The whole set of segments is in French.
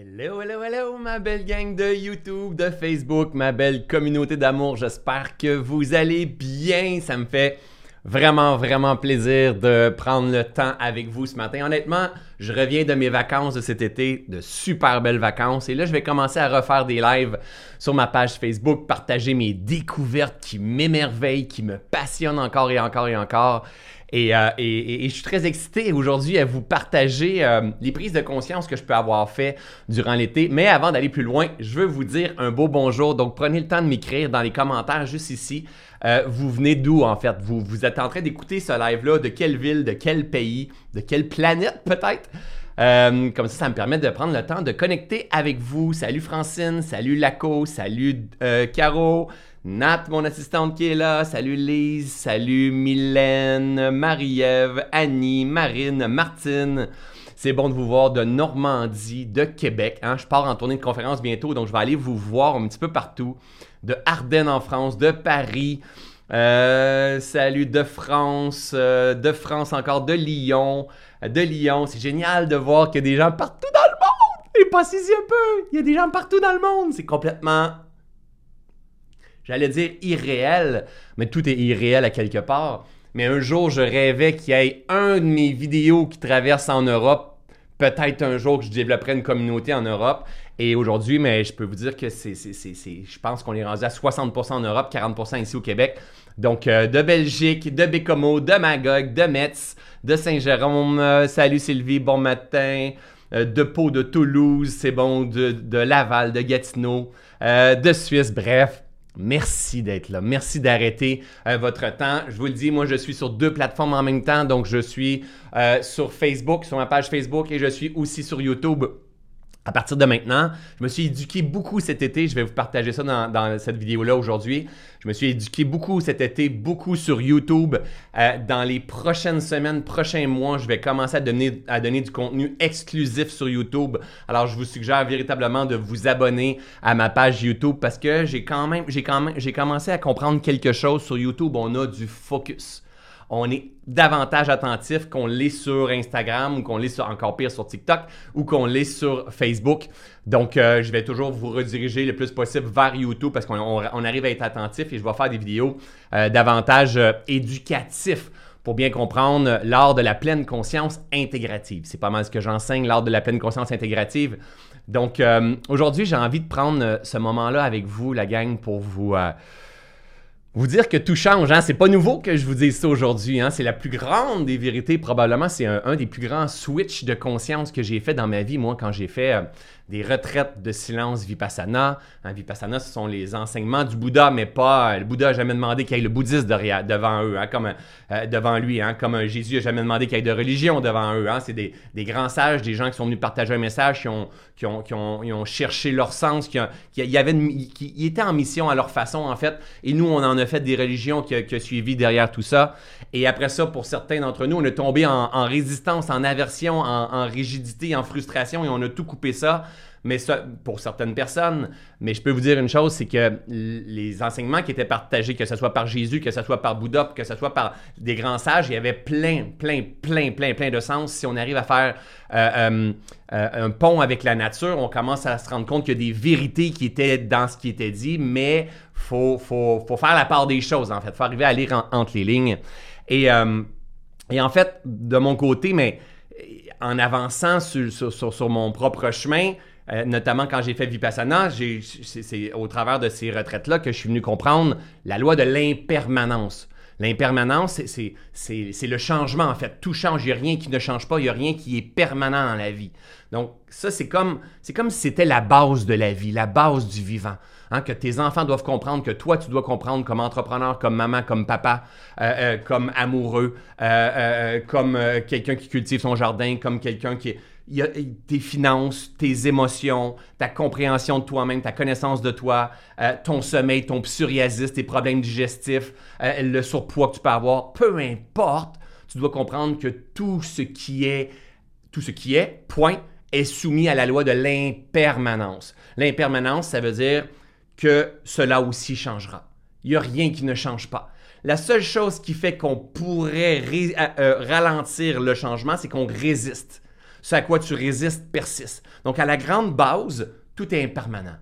Hello, hello, hello, ma belle gang de YouTube, de Facebook, ma belle communauté d'amour. J'espère que vous allez bien. Ça me fait vraiment, vraiment plaisir de prendre le temps avec vous ce matin. Honnêtement, je reviens de mes vacances de cet été, de super belles vacances. Et là, je vais commencer à refaire des lives sur ma page Facebook, partager mes découvertes qui m'émerveillent, qui me passionnent encore et encore et encore. Euh, et, je suis très excité aujourd'hui à vous partager euh, les prises de conscience que je peux avoir fait durant l'été. Mais avant d'aller plus loin, je veux vous dire un beau bonjour. Donc prenez le temps de m'écrire dans les commentaires juste ici. Euh, vous venez d'où en fait? Vous, vous êtes en train d'écouter ce live-là, de quelle ville, de quel pays, de quelle planète peut-être? Comme ça, ça me permet de prendre le temps de connecter avec vous. Salut Francine, salut Laco, salut Caro, Nat, mon assistante qui est là. Salut Lise. Salut Mylène, Marie-Ève, Annie, Marine, Martine. C'est bon de vous voir de Normandie, de Québec. Hein. Je pars en tournée de conférence bientôt, donc je vais aller vous voir un petit peu partout. De Ardennes en France, de Paris. Euh, salut de France, euh, de France encore, de Lyon, de Lyon. C'est génial de voir qu'il y a des gens partout dans le monde. Et pas si un peu. Il y a des gens partout dans le monde. C'est complètement J'allais dire irréel, mais tout est irréel à quelque part. Mais un jour, je rêvais qu'il y ait un de mes vidéos qui traverse en Europe. Peut-être un jour que je développerai une communauté en Europe. Et aujourd'hui, mais je peux vous dire que c'est, je pense qu'on est rendu à 60% en Europe, 40% ici au Québec. Donc, euh, de Belgique, de Bécomo, de Magog, de Metz, de Saint-Jérôme. Euh, salut Sylvie, bon matin. Euh, de Pau, de Toulouse, c'est bon, de, de Laval, de Gatineau, de Suisse, bref. Merci d'être là. Merci d'arrêter euh, votre temps. Je vous le dis, moi, je suis sur deux plateformes en même temps. Donc, je suis euh, sur Facebook, sur ma page Facebook, et je suis aussi sur YouTube à partir de maintenant, je me suis éduqué beaucoup cet été. Je vais vous partager ça dans, cette vidéo-là aujourd'hui. Je me suis éduqué beaucoup cet été, beaucoup sur YouTube. Euh, dans les prochaines semaines, prochains mois, je vais commencer à donner, du contenu exclusif sur YouTube. Alors, je vous suggère véritablement de vous abonner à ma page YouTube parce que j'ai quand même, j'ai quand même, j'ai commencé à comprendre quelque chose sur YouTube. On a du focus on est davantage attentif qu'on l'est sur Instagram ou qu'on l'est encore pire sur TikTok ou qu'on l'est sur Facebook. Donc, euh, je vais toujours vous rediriger le plus possible vers YouTube parce qu'on arrive à être attentif et je vais faire des vidéos euh, davantage euh, éducatifs pour bien comprendre l'art de la pleine conscience intégrative. C'est pas mal ce que j'enseigne, l'art de la pleine conscience intégrative. Donc, aujourd'hui, j'ai envie de prendre ce moment-là avec vous, la gang, pour vous vous dire que tout change. Hein? C'est pas nouveau que je vous dise ça aujourd'hui. Hein? C'est la plus grande des vérités. Probablement, c'est un, des plus grands switches de conscience que j'ai fait dans ma vie, moi, quand j'ai fait euh, des retraites de silence vipassana. Un vipassana, ce sont les enseignements du Bouddha, mais pas. Le Bouddha n'a jamais demandé qu'il y ait le bouddhiste devant eux, hein, comme, euh, devant lui, hein, comme Jésus n'a jamais demandé qu'il y ait de religion devant eux. Hein. C'est des, des, grands sages, des gens qui sont venus partager un message, qui ont, qui ont, qui ont, ont cherché leur sens, qui, qui, avait qui, étaient en mission à leur façon, en fait. Et nous, on en a fait des religions qui, qui ont suivi derrière tout ça. Et après ça, pour certains d'entre nous, on est tombé en, résistance, en aversion, en rigidité, en frustration, et on a tout coupé ça mais pour certaines personnes. Mais je peux vous dire une chose, c'est que les enseignements qui étaient partagés, que ce soit par Jésus, que ce soit par Bouddha, que ce soit par des grands sages, il y avait plein, plein, plein, plein, plein de sens. Si on arrive à faire euh, euh, euh, un pont avec la nature, on commence à se rendre compte qu'il y a des vérités qui étaient dans ce qui était dit, mais faut, faut, faut faire la part des choses, en fait. Faut arriver à lire entre les lignes. Et, et en fait, de mon côté, mais en avançant sur, sur, sur mon propre chemin, euh, notamment quand j'ai fait Vipassana, c'est au travers de ces retraites-là que je suis venu comprendre la loi de l'impermanence. L'impermanence, c'est le changement, en fait. Tout change, il n'y a rien qui ne change pas, il n'y a rien qui est permanent dans la vie. Donc, ça, c'est comme, comme si c'était la base de la vie, la base du vivant. Hein, que tes enfants doivent comprendre, que toi, tu dois comprendre comme entrepreneur, comme maman, comme papa, euh, euh, comme amoureux, comme quelqu'un qui cultive son jardin, comme quelqu'un qui est il y a tes finances, tes émotions, ta compréhension de toi-même, ta connaissance de toi, euh, ton sommeil, ton psoriasis, tes problèmes digestifs, euh, le surpoids que tu peux avoir, peu importe, tu dois comprendre que tout ce qui est, tout ce qui est, point, est soumis à la loi de l'impermanence. L'impermanence, ça veut dire que cela aussi changera. Il n'y a rien qui ne change pas. La seule chose qui fait qu'on pourrait euh, ralentir le changement, c'est qu'on résiste. Ce à quoi tu résistes persiste. Donc, à la grande base, tout est impermanent.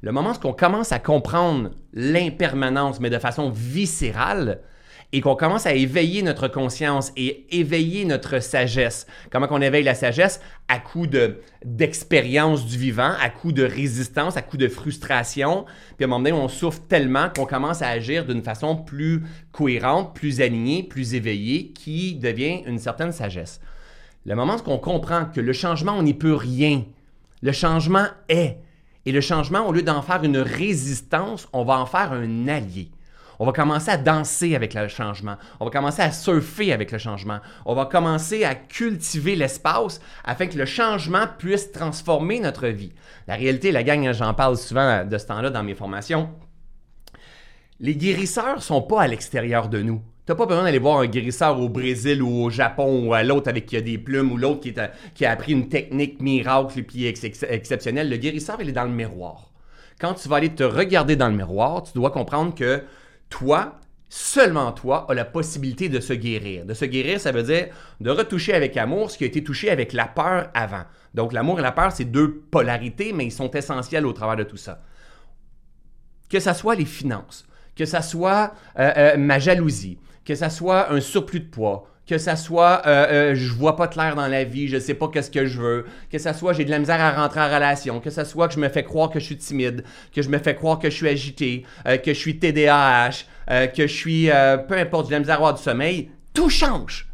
Le moment où on commence à comprendre l'impermanence, mais de façon viscérale, et qu'on commence à éveiller notre conscience et éveiller notre sagesse. Comment qu'on éveille la sagesse? À coup de, d'expérience du vivant, à coup de résistance, à coup de frustration. Puis à un moment donné, on souffre tellement qu'on commence à agir d'une façon plus cohérente, plus alignée, plus éveillée, qui devient une certaine sagesse. Le moment où on comprend que le changement, on n'y peut rien. Le changement est. Et le changement, au lieu d'en faire une résistance, on va en faire un allié. On va commencer à danser avec le changement. On va commencer à surfer avec le changement. On va commencer à cultiver l'espace afin que le changement puisse transformer notre vie. La réalité, la gang, j'en parle souvent de ce temps-là dans mes formations. Les guérisseurs sont pas à l'extérieur de nous. Tu n'as pas besoin d'aller voir un guérisseur au Brésil ou au Japon ou à l'autre avec qui a des plumes ou l'autre qui, a appris une technique miracle et puis exceptionnelle. Le guérisseur, il est dans le miroir. Quand tu vas aller te regarder dans le miroir, tu dois comprendre que toi, seulement toi, as la possibilité de se guérir. De se guérir, ça veut dire de retoucher avec amour ce qui a été touché avec la peur avant. Donc l'amour et la peur, c'est deux polarités, mais ils sont essentiels au travers de tout ça. Que ce soit les finances, que ce soit euh, euh, ma jalousie, que ce soit un surplus de poids, que ça soit euh, euh, je vois pas clair dans la vie, je sais pas qu'est-ce que je veux, que ça soit j'ai de la misère à rentrer en relation, que ça soit que je me fais croire que je suis timide, que je me fais croire que je suis agité, euh, que je suis TDAH, que je suis peu importe, j'ai de la misère à avoir du sommeil, tout change.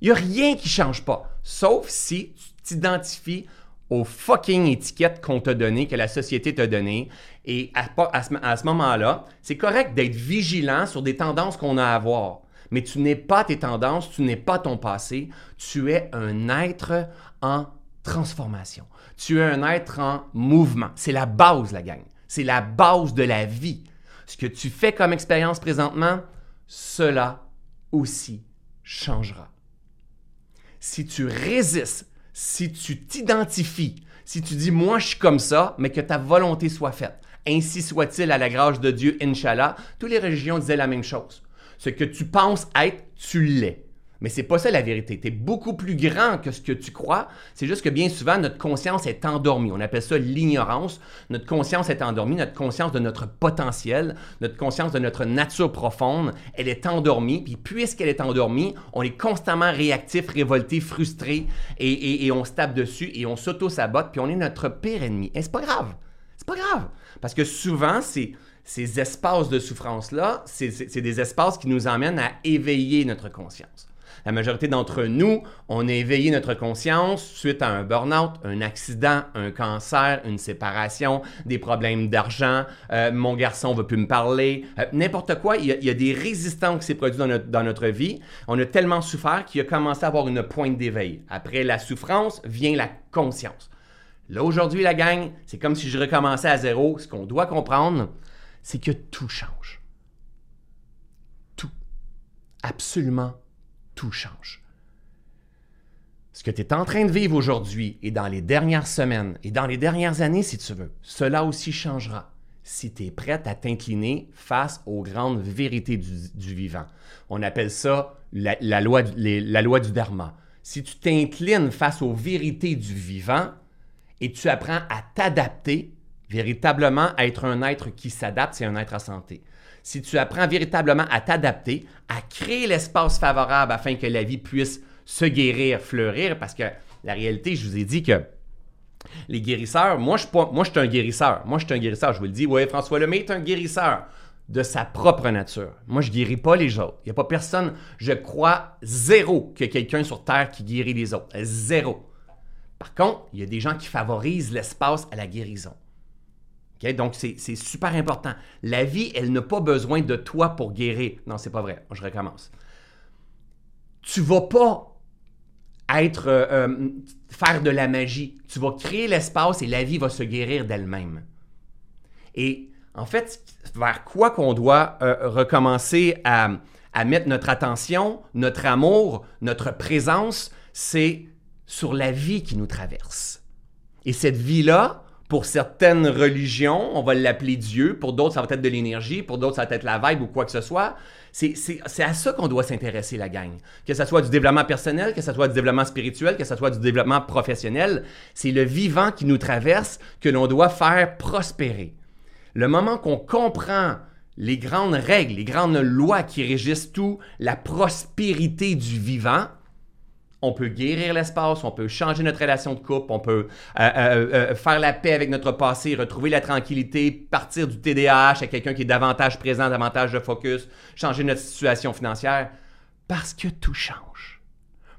Il y a rien qui change pas, sauf si tu t'identifies aux fucking étiquettes qu'on t'a données, que la société t'a données. Et à, à ce, à ce moment-là, c'est correct d'être vigilant sur des tendances qu'on a à avoir mais tu n'es pas tes tendances, tu n'es pas ton passé, tu es un être en transformation. Tu es un être en mouvement. C'est la base, la gang. C'est la base de la vie. Ce que tu fais comme expérience présentement, cela aussi changera. Si tu résistes, si tu t'identifies, si tu dis moi je suis comme ça, mais que ta volonté soit faite, ainsi soit-il à la grâce de Dieu, Inch'Allah, toutes les religions disaient la même chose. Ce que tu penses être, tu l'es. Mais c'est pas ça la vérité. Tu es beaucoup plus grand que ce que tu crois. C'est juste que bien souvent, notre conscience est endormie. On appelle ça l'ignorance. Notre conscience est endormie, notre conscience de notre potentiel, notre conscience de notre nature profonde, elle est endormie. Puis puisqu'elle est endormie, on est constamment réactif, révolté, frustré et, on se tape dessus et on s'auto-sabote. Puis on est notre pire ennemi. Et c'est pas grave. C'est pas grave. Parce que souvent, c'est ces espaces de souffrance-là, c'est des espaces qui nous emmènent à éveiller notre conscience. La majorité d'entre nous, on a éveillé notre conscience suite à un burn-out, un accident, un cancer, une séparation, des problèmes d'argent, euh, mon garçon ne veut plus me parler, euh, n'importe quoi. Il y, a, des résistants qui s'est produit dans notre, dans notre vie. On a tellement souffert qu'il a commencé à avoir une pointe d'éveil. Après la souffrance vient la conscience. Là, aujourd'hui, la gang, c'est comme si je recommençais à zéro. Ce qu'on doit comprendre, c'est que tout change. Tout. Absolument tout change. Ce que tu es en train de vivre aujourd'hui et dans les dernières semaines et dans les dernières années, si tu veux, cela aussi changera si tu es prête à t'incliner face aux grandes vérités du, vivant. On appelle ça la, loi, la loi du dharma. Si tu t'inclines face aux vérités du vivant et tu apprends à t'adapter, Véritablement, être un être qui s'adapte, c'est un être en santé. Si tu apprends véritablement à t'adapter, à créer l'espace favorable afin que la vie puisse se guérir, fleurir, parce que la réalité, je vous ai dit que les guérisseurs, moi je, suis un guérisseur. Moi, je suis un guérisseur. Je vous le dis, oui, François Lemay est un guérisseur de sa propre nature. Moi, je guéris pas les autres. Il n'y a pas personne, je crois zéro que quelqu'un sur Terre qui guérit les autres. Zéro. Par contre, il y a des gens qui favorisent l'espace à la guérison. Donc, c'est super important. La vie, elle n'a pas besoin de toi pour guérir. Non, c'est pas vrai. Je recommence. Tu vas pas être euh, euh, faire de la magie. Tu vas créer l'espace et la vie va se guérir d'elle-même. Et en fait, vers quoi qu'on doit euh, recommencer à, à mettre notre attention, notre amour, notre présence, c'est sur la vie qui nous traverse. Et cette vie-là, Pour certaines religions, on va l'appeler Dieu. Pour d'autres, ça va être de l'énergie. Pour d'autres, ça va être la vibe ou quoi que ce soit. C'est à ça qu'on doit s'intéresser, la gang. Que ce soit du développement personnel, que ce soit du développement spirituel, que ce soit du développement professionnel. C'est le vivant qui nous traverse que l'on doit faire prospérer. Le moment qu'on comprend les grandes règles, les grandes lois qui régissent tout, la prospérité du vivant, on peut guérir l'espace, on peut changer notre relation de couple, on peut euh, euh, euh, faire la paix avec notre passé, retrouver la tranquillité, partir du TDAH à quelqu'un qui est davantage présent, davantage de focus, changer notre situation financière, parce que tout change.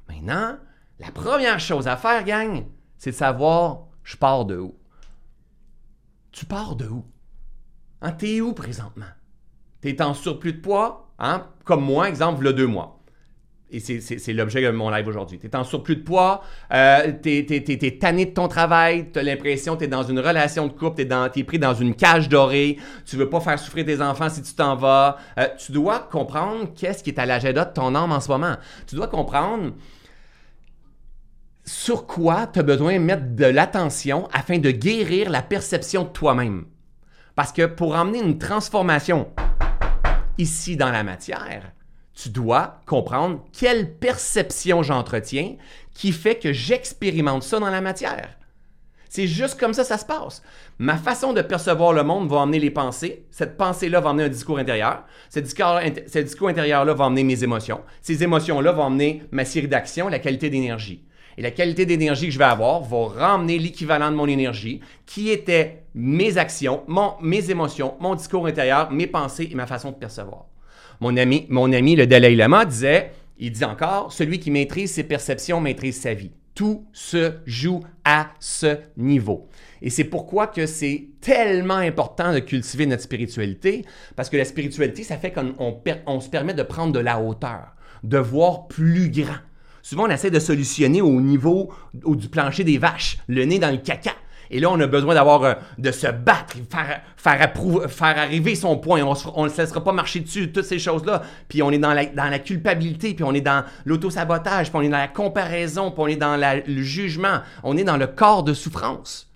Maintenant, la première chose à faire, gang, c'est de savoir, je pars de où? Tu pars de où? Hein, T'es où présentement? T'es en surplus de poids, hein? comme moi, exemple, le deux mois et c'est l'objet de mon live aujourd'hui. Tu es en surplus de poids, euh, tu es, tanné de ton travail, tu as l'impression que tu es dans une relation de couple, tu es, pris dans une cage dorée, tu veux pas faire souffrir tes enfants si tu t'en vas. Euh, tu dois comprendre qu'est-ce qui est à l'agenda de ton âme en ce moment. Tu dois comprendre sur quoi tu as besoin de mettre de l'attention afin de guérir la perception de toi-même. Parce que pour emmener une transformation ici dans la matière, tu dois comprendre quelle perception j'entretiens qui fait que j'expérimente ça dans la matière. C'est juste comme ça ça se passe. Ma façon de percevoir le monde va emmener les pensées. Cette pensée-là va emmener un discours intérieur. Ce discours, intérieur-là va emmener mes émotions. Ces émotions-là vont emmener ma série d'actions, la qualité d'énergie. Et la qualité d'énergie que je vais avoir va ramener l'équivalent de mon énergie, qui était mes actions, mes émotions, mon discours intérieur, mes pensées et ma façon de percevoir. Mon ami, le Dalai Lama disait, il dit encore, celui qui maîtrise ses perceptions maîtrise sa vie. Tout se joue à ce niveau. Et c'est pourquoi que c'est tellement important de cultiver notre spiritualité, parce que la spiritualité, ça fait qu'on on, se permet de prendre de la hauteur, de voir plus grand. Souvent, on essaie de solutionner au niveau du plancher des vaches, le nez dans le caca. Et là, on a besoin d'avoir, euh, de se battre, faire, faire, faire arriver son point. On ne se laissera pas marcher dessus, toutes ces choses-là. Puis on est dans la, dans la culpabilité, puis on est dans l'autosabotage, puis on est dans la comparaison, puis on est dans le jugement. On est dans le corps de souffrance.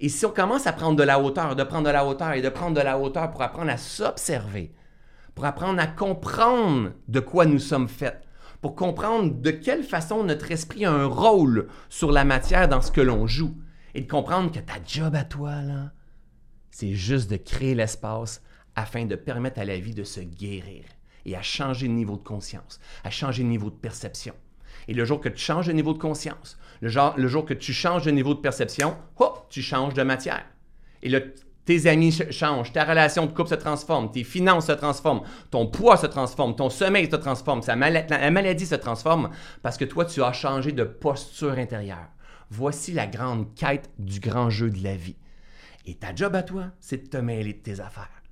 Et si on commence à prendre de la hauteur, de prendre de la hauteur et de prendre de la hauteur pour apprendre à s'observer, pour apprendre à comprendre de quoi nous sommes faits, pour comprendre de quelle façon notre esprit a un rôle sur la matière dans ce que l'on joue, et de comprendre que ta job à toi, là, c'est juste de créer l'espace afin de permettre à la vie de se guérir et à changer de niveau de conscience, à changer de niveau de perception. Et le jour que tu changes de niveau de conscience, le, jour que tu changes de niveau de perception, hop, tu changes de matière. Et le, tes amis changent, ta relation de couple se transforme, tes finances se transforment, ton poids se transforme, ton sommeil se transforme, la maladie se transforme parce que toi, tu as changé de posture intérieure. Voici la grande quête du grand jeu de la vie. Et ta job à toi, c'est de te mêler de tes affaires.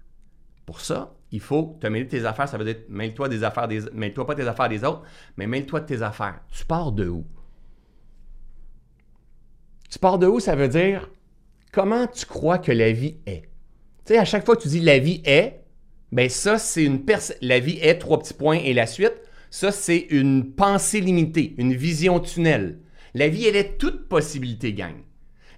Pour ça, il faut te mêler de tes affaires. Ça veut dire mêle-toi des affaires des mêle-toi pas tes affaires des autres, mais mêle-toi de tes affaires. Tu pars de où? Tu pars de où? Ça veut dire comment tu crois que la vie est? Tu sais, à chaque fois que tu dis la vie est, ben ça, c'est une La vie est trois petits points et la suite. Ça, c'est une pensée limitée, une vision tunnel. La vie, elle est toute possibilité, gang.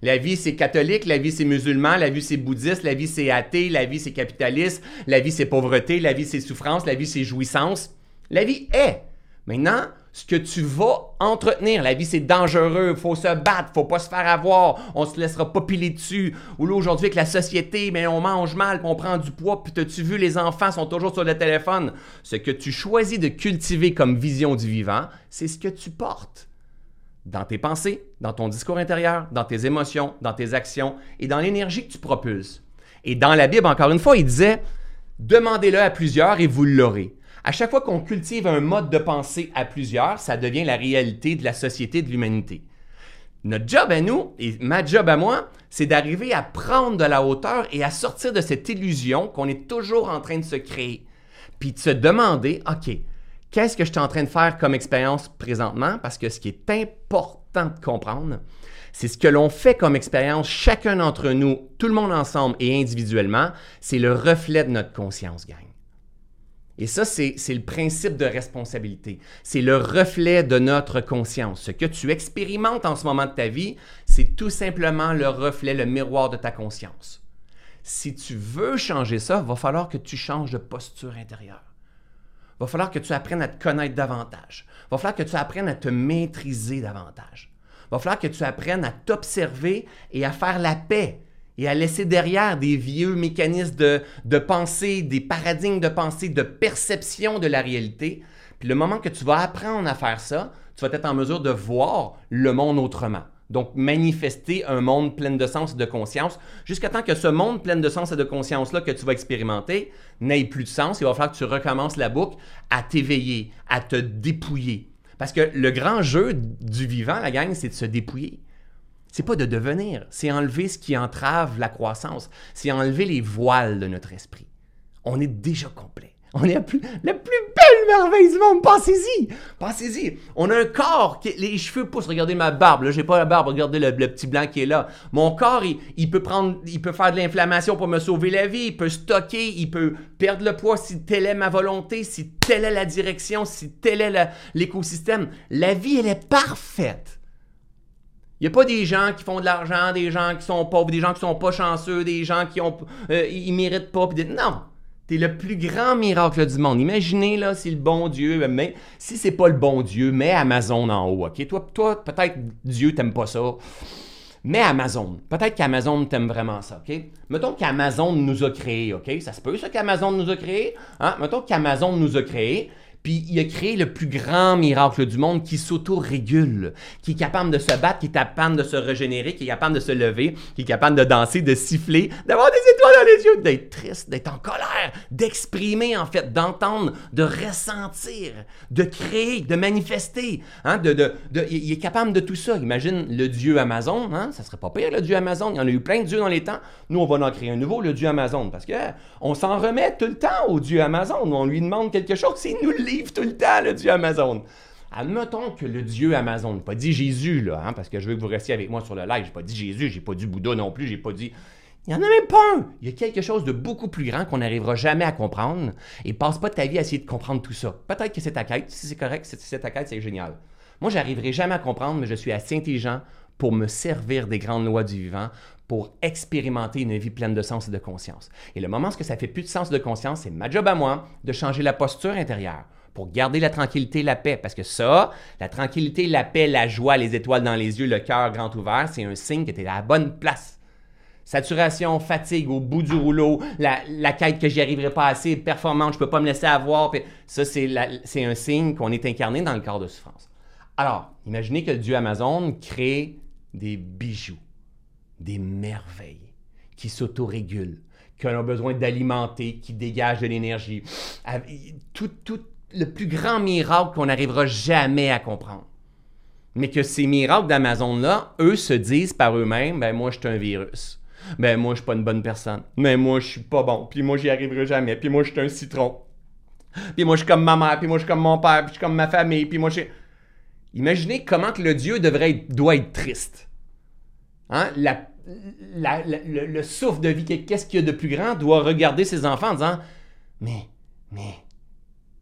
La vie, c'est catholique, la vie, c'est musulman, la vie, c'est bouddhiste, la vie, c'est athée, la vie, c'est capitaliste, la vie, c'est pauvreté, la vie, c'est souffrance, la vie, c'est jouissance. La vie est. Maintenant, ce que tu vas entretenir, la vie, c'est dangereux, faut se battre, faut pas se faire avoir, on se laissera pas piler dessus. Ou là, aujourd'hui, avec la société, mais on mange mal, on prend du poids, puis t'as-tu vu, les enfants sont toujours sur le téléphone. Ce que tu choisis de cultiver comme vision du vivant, c'est ce que tu portes dans tes pensées, dans ton discours intérieur, dans tes émotions, dans tes actions et dans l'énergie que tu propulses. Et dans la Bible, encore une fois, il disait, demandez-le à plusieurs et vous l'aurez. À chaque fois qu'on cultive un mode de pensée à plusieurs, ça devient la réalité de la société, de l'humanité. Notre job à nous, et ma job à moi, c'est d'arriver à prendre de la hauteur et à sortir de cette illusion qu'on est toujours en train de se créer. Puis de se demander, OK, Qu'est-ce que je suis en train de faire comme expérience présentement? Parce que ce qui est important de comprendre, c'est ce que l'on fait comme expérience, chacun d'entre nous, tout le monde ensemble et individuellement, c'est le reflet de notre conscience, gang. Et ça, c'est le principe de responsabilité. C'est le reflet de notre conscience. Ce que tu expérimentes en ce moment de ta vie, c'est tout simplement le reflet, le miroir de ta conscience. Si tu veux changer ça, il va falloir que tu changes de posture intérieure. Va falloir que tu apprennes à te connaître davantage. Va falloir que tu apprennes à te maîtriser davantage. Va falloir que tu apprennes à t'observer et à faire la paix et à laisser derrière des vieux mécanismes de, pensée, des paradigmes de pensée, de perception de la réalité. Puis le moment que tu vas apprendre à faire ça, tu vas être en mesure de voir le monde autrement. Donc, manifester un monde plein de sens et de conscience, jusqu'à temps que ce monde plein de sens et de conscience-là que tu vas expérimenter n'ait plus de sens. Il va falloir que tu recommences la boucle à t'éveiller, à te dépouiller. Parce que le grand jeu du vivant, la gang, c'est de se dépouiller c'est pas de devenir, c'est enlever ce qui entrave la croissance, c'est enlever les voiles de notre esprit. On est déjà complet. On est la plus, belle merveille du monde. Pensez-y. Pensez-y. On a un corps, qui, les cheveux poussent. Regardez ma barbe. Là, j'ai pas la barbe. Regardez le, petit blanc qui est là. Mon corps, il, peut prendre, il peut faire de l'inflammation pour me sauver la vie. Il peut stocker. Il peut perdre le poids si telle est ma volonté, si telle est la direction, si tel est l'écosystème. La vie, elle est parfaite. Il n'y a pas des gens qui font de l'argent, des gens qui sont pauvres, des gens qui sont pas chanceux, des gens qui ont, euh, ils méritent pas. Des... Non, es le plus grand miracle du monde. Imaginez là si le bon Dieu, mais si c'est pas le bon Dieu, mets Amazon en haut, ok? Toi, toi peut-être Dieu t'aime pas ça. Mais Amazon, peut-être qu'Amazon t'aime vraiment ça, OK? Mettons qu'Amazon nous a créés, OK? Ça se peut, ça, qu'Amazon nous a créés? Hein? Mettons qu'Amazon nous a créés, puis il a créé le plus grand miracle du monde qui s'auto-régule, qui est capable de se battre, qui est capable de se régénérer, qui est capable de se lever, qui est capable de danser, de siffler, d'avoir des étoiles dans les yeux, d'être triste, d'être en colère, d'exprimer en fait, d'entendre, de ressentir, de créer, de manifester. Hein, de, de, il est capable de tout ça. Imagine le dieu Amazon, hein, ça serait pas pire le dieu Amazon. Il y en a eu plein de dieux dans les temps. Nous, on va en créer un nouveau, le dieu Amazon, parce que on s'en remet tout le temps au dieu Amazon. On lui demande quelque chose, c'est nous tout le temps, le Dieu Amazon. Admettons que le Dieu Amazon, pas dit Jésus, là, hein, parce que je veux que vous restiez avec moi sur le live, j'ai pas dit Jésus, j'ai pas dit Bouddha non plus, j'ai pas dit. Il n'y en a même pas un. Il y a quelque chose de beaucoup plus grand qu'on n'arrivera jamais à comprendre. Et passe pas ta vie à essayer de comprendre tout ça. Peut-être que c'est ta quête. Si c'est correct, si c'est ta quête, c'est génial. Moi, j'arriverai jamais à comprendre, mais je suis assez intelligent pour me servir des grandes lois du vivant, pour expérimenter une vie pleine de sens et de conscience. Et le moment où ça fait plus de sens de conscience, c'est ma job à moi de changer la posture intérieure pour garder la tranquillité, la paix. Parce que ça, la tranquillité, la paix, la joie, les étoiles dans les yeux, le cœur grand ouvert, c'est un signe que tu es à la bonne place. Saturation, fatigue au bout du rouleau, la, quête que j'y arriverai pas assez performante, je peux pas me laisser avoir. Ça, c'est un signe qu'on est incarné dans le corps de souffrance. Alors, imaginez que dieu Amazon crée des bijoux, des merveilles qui s'autorégulent, qu'on a besoin d'alimenter, qui dégagent de l'énergie. Tout, tout, le plus grand miracle qu'on n'arrivera jamais à comprendre. Mais que ces miracles d'Amazon-là, eux se disent par eux-mêmes, ben moi je suis un virus. Ben moi je suis pas une bonne personne. Mais moi je suis pas bon. Puis moi j'y arriverai jamais. Puis moi je suis un citron. Puis moi je suis comme ma mère. Puis moi je suis comme mon père. Puis je suis comme ma famille. Puis moi je Imaginez comment que le Dieu devrait être, doit être triste. Hein? le, le souffle de vie, qu'est-ce qu'il y a de plus grand, doit regarder ses enfants en disant Mais, mais,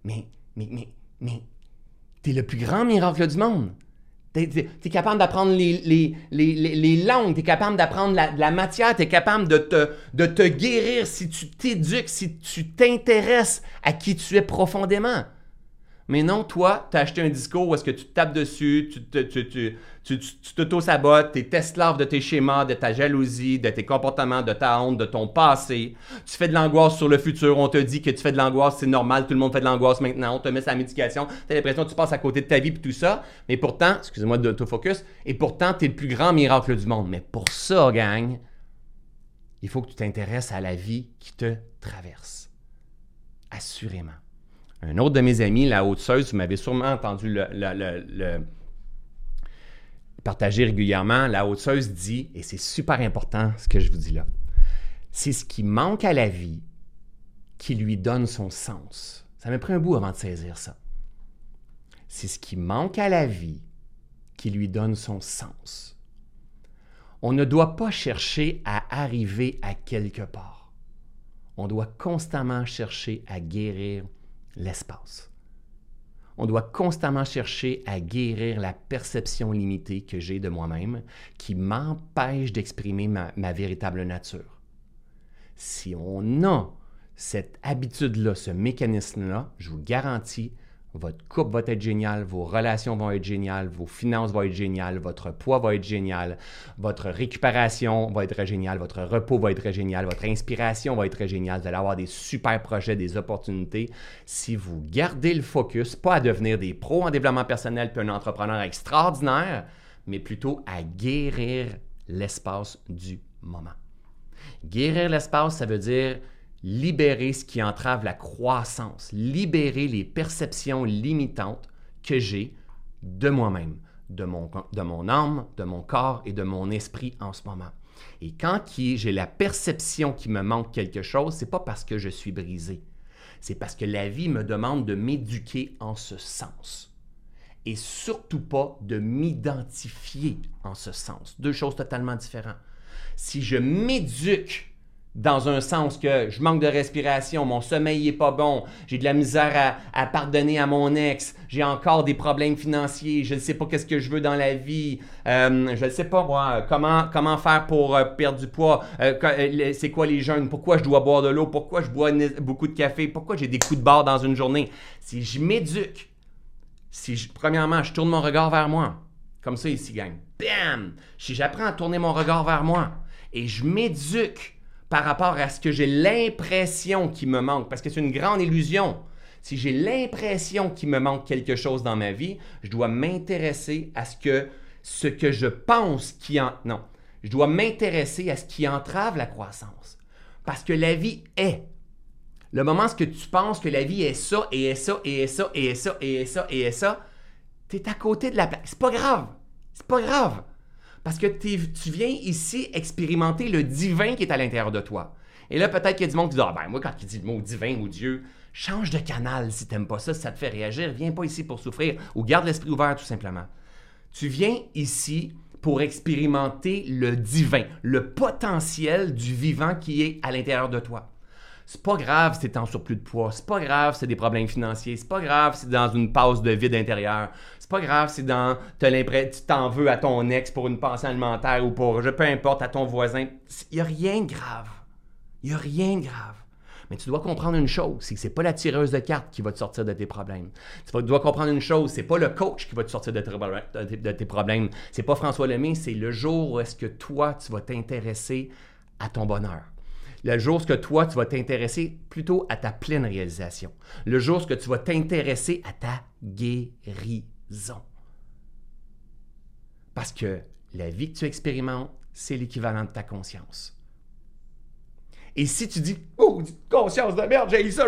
mais, mais, mais, mais, t'es le plus grand miracle du monde. T'es es, capable d'apprendre les, les, les, les, langues, t'es capable d'apprendre la, la, matière, t'es capable de te, de te guérir si tu t'éduques, si tu t'intéresses à qui tu es profondément. Mais non, toi, tu as acheté un discours où est-ce que tu te tapes dessus, tu, tu, tu, tu, t'auto-sabotes, tu es esclave de tes schémas, de ta jalousie, de tes comportements, de ta honte, de ton passé. Tu fais de l'angoisse sur le futur. On te dit que tu fais de l'angoisse, c'est normal, tout le monde fait de l'angoisse maintenant. On te met sa médication. Tu as l'impression que tu passes à côté de ta vie et tout ça. Mais pourtant, excusez-moi de focus, et pourtant, tu es le plus grand miracle du monde. Mais pour ça, gang, il faut que tu t'intéresses à la vie qui te traverse. Assurément. Un autre de mes amis, la Haute-Seuse, vous m'avez sûrement entendu le, partager régulièrement. La Haute-Seuse dit, et c'est super important ce que je vous dis là, c'est ce qui manque à la vie qui lui donne son sens. Ça m'a pris un bout avant de saisir ça. C'est ce qui manque à la vie qui lui donne son sens. On ne doit pas chercher à arriver à quelque part. On doit constamment chercher à guérir l'espace. On doit constamment chercher à guérir la perception limitée que j'ai de moi-même qui m'empêche d'exprimer ma, véritable nature. Si on a cette habitude-là, ce mécanisme-là, je vous garantis, votre couple va être génial, vos relations vont être géniales, vos finances vont être géniales, votre poids va être génial, votre récupération va être géniale, votre repos va être génial, votre inspiration va être géniale. Vous allez avoir des super projets, des opportunités. Si vous gardez le focus, pas à devenir des pros en développement personnel puis un entrepreneur extraordinaire, mais plutôt à guérir l'espace du moment. Guérir l'espace, ça veut dire libérer ce qui entrave la croissance, libérer les perceptions limitantes que j'ai de moi-même, de mon, âme, de mon corps et de mon esprit en ce moment. Et quand j'ai la perception qu'il me manque quelque chose, c'est pas parce que je suis brisé. C'est parce que la vie me demande de m'éduquer en ce sens. Et surtout pas de m'identifier en ce sens. Deux choses totalement différentes. Si je m'éduque dans un sens que je manque de respiration, mon sommeil n'est pas bon, j'ai de la misère à, pardonner à mon ex, j'ai encore des problèmes financiers, je ne sais pas qu'est-ce que je veux dans la vie, euh, je ne sais pas moi, comment, comment faire pour euh, perdre du poids, euh, c'est quoi les jeunes, pourquoi je dois boire de l'eau, pourquoi je bois beaucoup de café, pourquoi j'ai des coups de barre dans une journée? Si je m'éduque, si premièrement je tourne mon regard vers moi, comme ça ici, gang, bam, si j'apprends à tourner mon regard vers moi et je m'éduque, par rapport à ce que j'ai l'impression qu'il me manque, parce que c'est une grande illusion. Si j'ai l'impression qu'il me manque quelque chose dans ma vie, je dois m'intéresser à ce que ce que je pense qui en non, je dois m'intéresser à ce qui entrave la croissance. Parce que la vie est. Le moment où tu penses que la vie est ça et est ça et est ça et est ça et est ça et est ça, tu es à côté de la plaque. C'est pas grave. C'est pas grave. Parce que tu viens ici expérimenter le divin qui est à l'intérieur de toi. Et là, peut-être qu'il y a du monde qui dit Ah ben moi, quand il dit le mot divin ou Dieu, change de canal si tu n'aimes pas ça, si ça te fait réagir. Viens pas ici pour souffrir ou garde l'esprit ouvert tout simplement. Tu viens ici pour expérimenter le divin, le potentiel du vivant qui est à l'intérieur de toi. C'est pas grave si t'es en surplus de poids, c'est pas grave si t'as des problèmes financiers, c'est pas grave si t'es dans une passe de vide intérieur, pas grave si dans, tu t'en veux à ton ex pour une pension alimentaire ou pour, je peu importe, à ton voisin. Il y a rien de grave. Il y a rien de grave. Mais tu dois comprendre une chose, c'est que c'est pas la tireuse de cartes qui va te sortir de tes problèmes. Tu dois comprendre une chose, c'est pas le coach qui va te sortir de tes, de tes problèmes. C'est pas François Lemay, c'est le jour où est-ce que toi, tu vas t'intéresser à ton bonheur. Le jour que toi, tu vas t'intéresser plutôt à ta pleine réalisation. Le jour que tu vas t'intéresser à ta guérison. Parce que la vie que tu expérimentes, c'est l'équivalent de ta conscience. Et si tu dis, oh, conscience de merde, j'ai eu ça,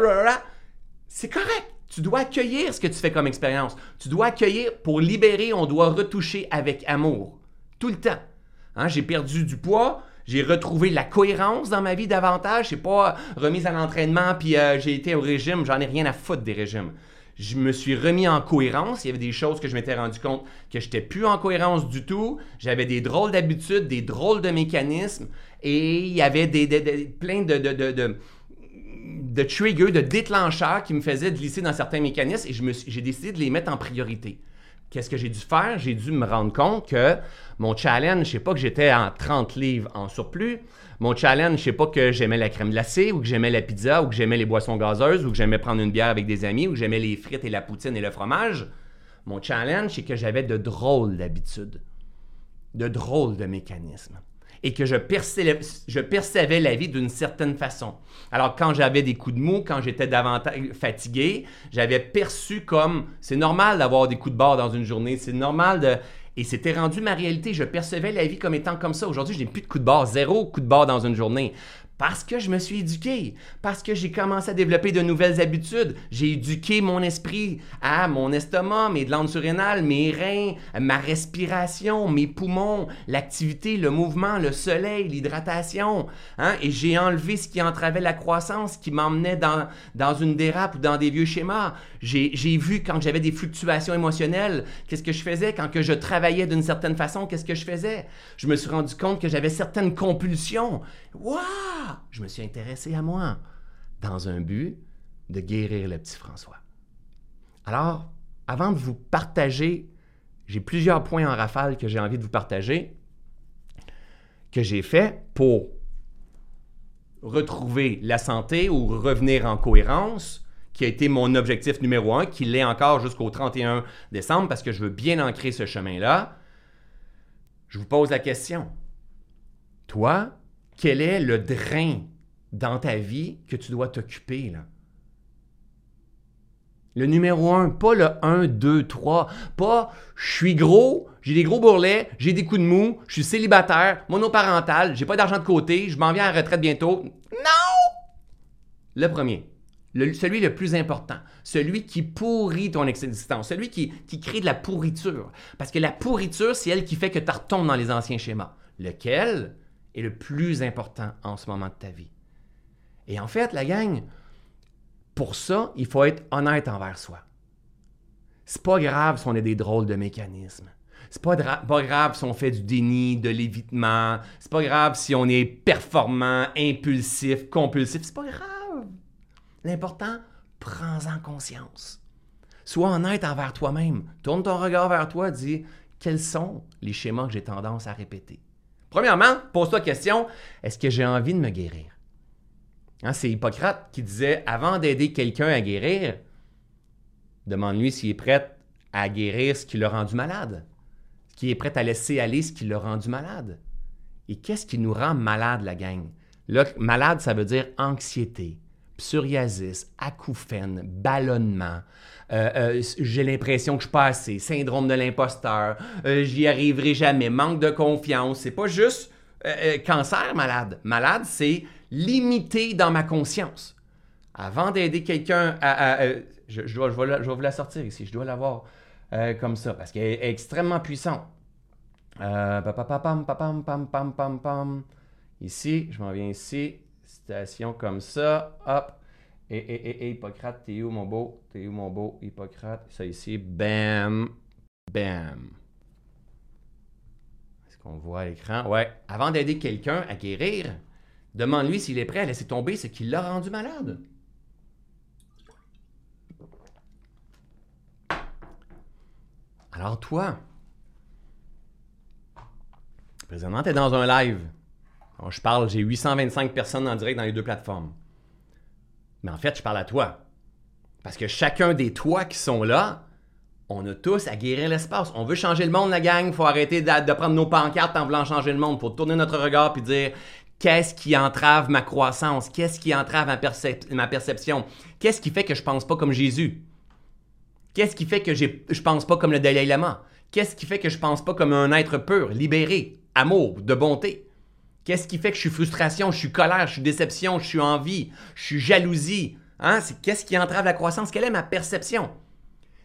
c'est correct. Tu dois accueillir ce que tu fais comme expérience. Tu dois accueillir, pour libérer, on doit retoucher avec amour. Tout le temps. Hein, j'ai perdu du poids, j'ai retrouvé la cohérence dans ma vie davantage. C'est pas remise à l'entraînement puis euh, j'ai été au régime. J'en ai rien à foutre des régimes. Je me suis remis en cohérence. Il y avait des choses que je m'étais rendu compte que je n'étais plus en cohérence du tout. J'avais des drôles d'habitudes, des drôles de mécanismes et il y avait des, plein de, de, de, de triggers, de déclencheurs qui me faisaient glisser dans certains mécanismes et j'ai décidé de les mettre en priorité. Qu'est-ce que j'ai dû faire? J'ai dû me rendre compte que mon challenge, je sais pas que j'étais en 30 livres en surplus. Mon challenge, je sais pas que j'aimais la crème glacée ou que j'aimais la pizza ou que j'aimais les boissons gazeuses ou que j'aimais prendre une bière avec des amis ou que j'aimais les frites et la poutine et le fromage. Mon challenge, c'est que j'avais de drôles d'habitudes, de drôles de mécanismes et que je percevais, la vie d'une certaine façon. Alors quand j'avais des coups de mou, quand j'étais davantage fatigué, j'avais perçu comme c'est normal d'avoir des coups de barre dans une journée, c'est normal de... Et c'était rendu ma réalité. Je percevais la vie comme étant comme ça. Aujourd'hui, je n'ai plus de coups de barre, zéro coup de barre dans une journée. Parce que je me suis éduqué, parce que j'ai commencé à développer de nouvelles habitudes. J'ai éduqué mon esprit à mon estomac, mes glandes surrénales, mes reins, ma respiration, mes poumons, l'activité, le mouvement, le soleil, l'hydratation. Hein? Et j'ai enlevé ce qui entravait la croissance, qui m'emmenait dans, dans une dérape ou dans des vieux schémas. J'ai vu quand j'avais des fluctuations émotionnelles, qu'est-ce que je faisais quand que je travaillais d'une certaine façon, qu'est-ce que je faisais? Je me suis rendu compte que j'avais certaines compulsions. Waouh! Je me suis intéressé à moi dans un but de guérir le petit François. Alors, avant de vous partager, j'ai plusieurs points en rafale que j'ai envie de vous partager, que j'ai fait pour retrouver la santé ou revenir en cohérence, qui a été mon objectif numéro un, qui l'est encore jusqu'au 31 décembre, parce que je veux bien ancrer ce chemin-là. Je vous pose la question. Toi, quel est le drain dans ta vie que tu dois t'occuper, là? Le numéro un, pas le 1, 2, 3, pas je suis gros, j'ai des gros bourrelets, j'ai des coups de mou, je suis célibataire, monoparental, j'ai pas d'argent de côté, je m'en viens à la retraite bientôt. Non! Le premier, celui le plus important, celui qui pourrit ton existence, celui qui, qui crée de la pourriture. Parce que la pourriture, c'est elle qui fait que tu retombes dans les anciens schémas. Lequel? Est le plus important en ce moment de ta vie? Et en fait, la gang, pour ça, il faut être honnête envers soi. C'est pas grave si on a des drôles de mécanismes. C'est pas, pas grave si on fait du déni, de l'évitement. C'est pas grave si on est performant, impulsif, compulsif. C'est pas grave. L'important, prends-en conscience. Sois honnête envers toi-même. Tourne ton regard vers toi, dis quels sont les schémas que j'ai tendance à répéter? Premièrement, pose-toi la question est-ce que j'ai envie de me guérir? Hein, c'est Hippocrate qui disait avant d'aider quelqu'un à guérir, demande-lui s'il est prêt à guérir ce qui l'a rendu malade, qui est prêt à laisser aller ce qui l'a rendu malade. Et qu'est-ce qui nous rend malade, la gang? Là, malade, ça veut dire anxiété, psoriasis, acouphène, ballonnement, euh, euh, j'ai l'impression que je suis pas assez, syndrome de l'imposteur, euh, j'y arriverai jamais, manque de confiance. C'est pas juste cancer malade. Malade, c'est limité dans ma conscience. Avant d'aider quelqu'un à... je, dois, vais vous la sortir ici, je dois l'avoir comme ça, parce qu'elle est extrêmement puissante. Ici, je m'en viens ici, citation comme ça, hop. Et, et, et, et Hippocrate, t'es où mon beau? T'es où mon beau Hippocrate? Ça ici, bam, bam. Est-ce qu'on voit à l'écran? Ouais. Avant d'aider quelqu'un à guérir, Demande-lui s'il est prêt à laisser tomber ce qui l'a rendu malade. Alors toi, présentement, tu es dans un live. je parle, j'ai 825 personnes en direct dans les deux plateformes. Mais en fait, je parle à toi. Parce que chacun des toi qui sont là, on a tous à guérir l'espace. On veut changer le monde, la gang. Il faut arrêter de, prendre nos pancartes en voulant changer le monde. Il faut tourner notre regard et dire Qu'est-ce qui entrave ma croissance? Qu'est-ce qui entrave ma, perception? Qu'est-ce qui fait que je pense pas comme Jésus? Qu'est-ce qui fait que je pense pas comme le Dalai Lama? Qu'est-ce qui fait que je pense pas comme un être pur, libéré, amour, de bonté? Qu'est-ce qui fait que je suis frustration, je suis colère, je suis déception, je suis envie, je suis jalousie? Hein? qu'est-ce qui entrave la croissance? Quelle est ma perception?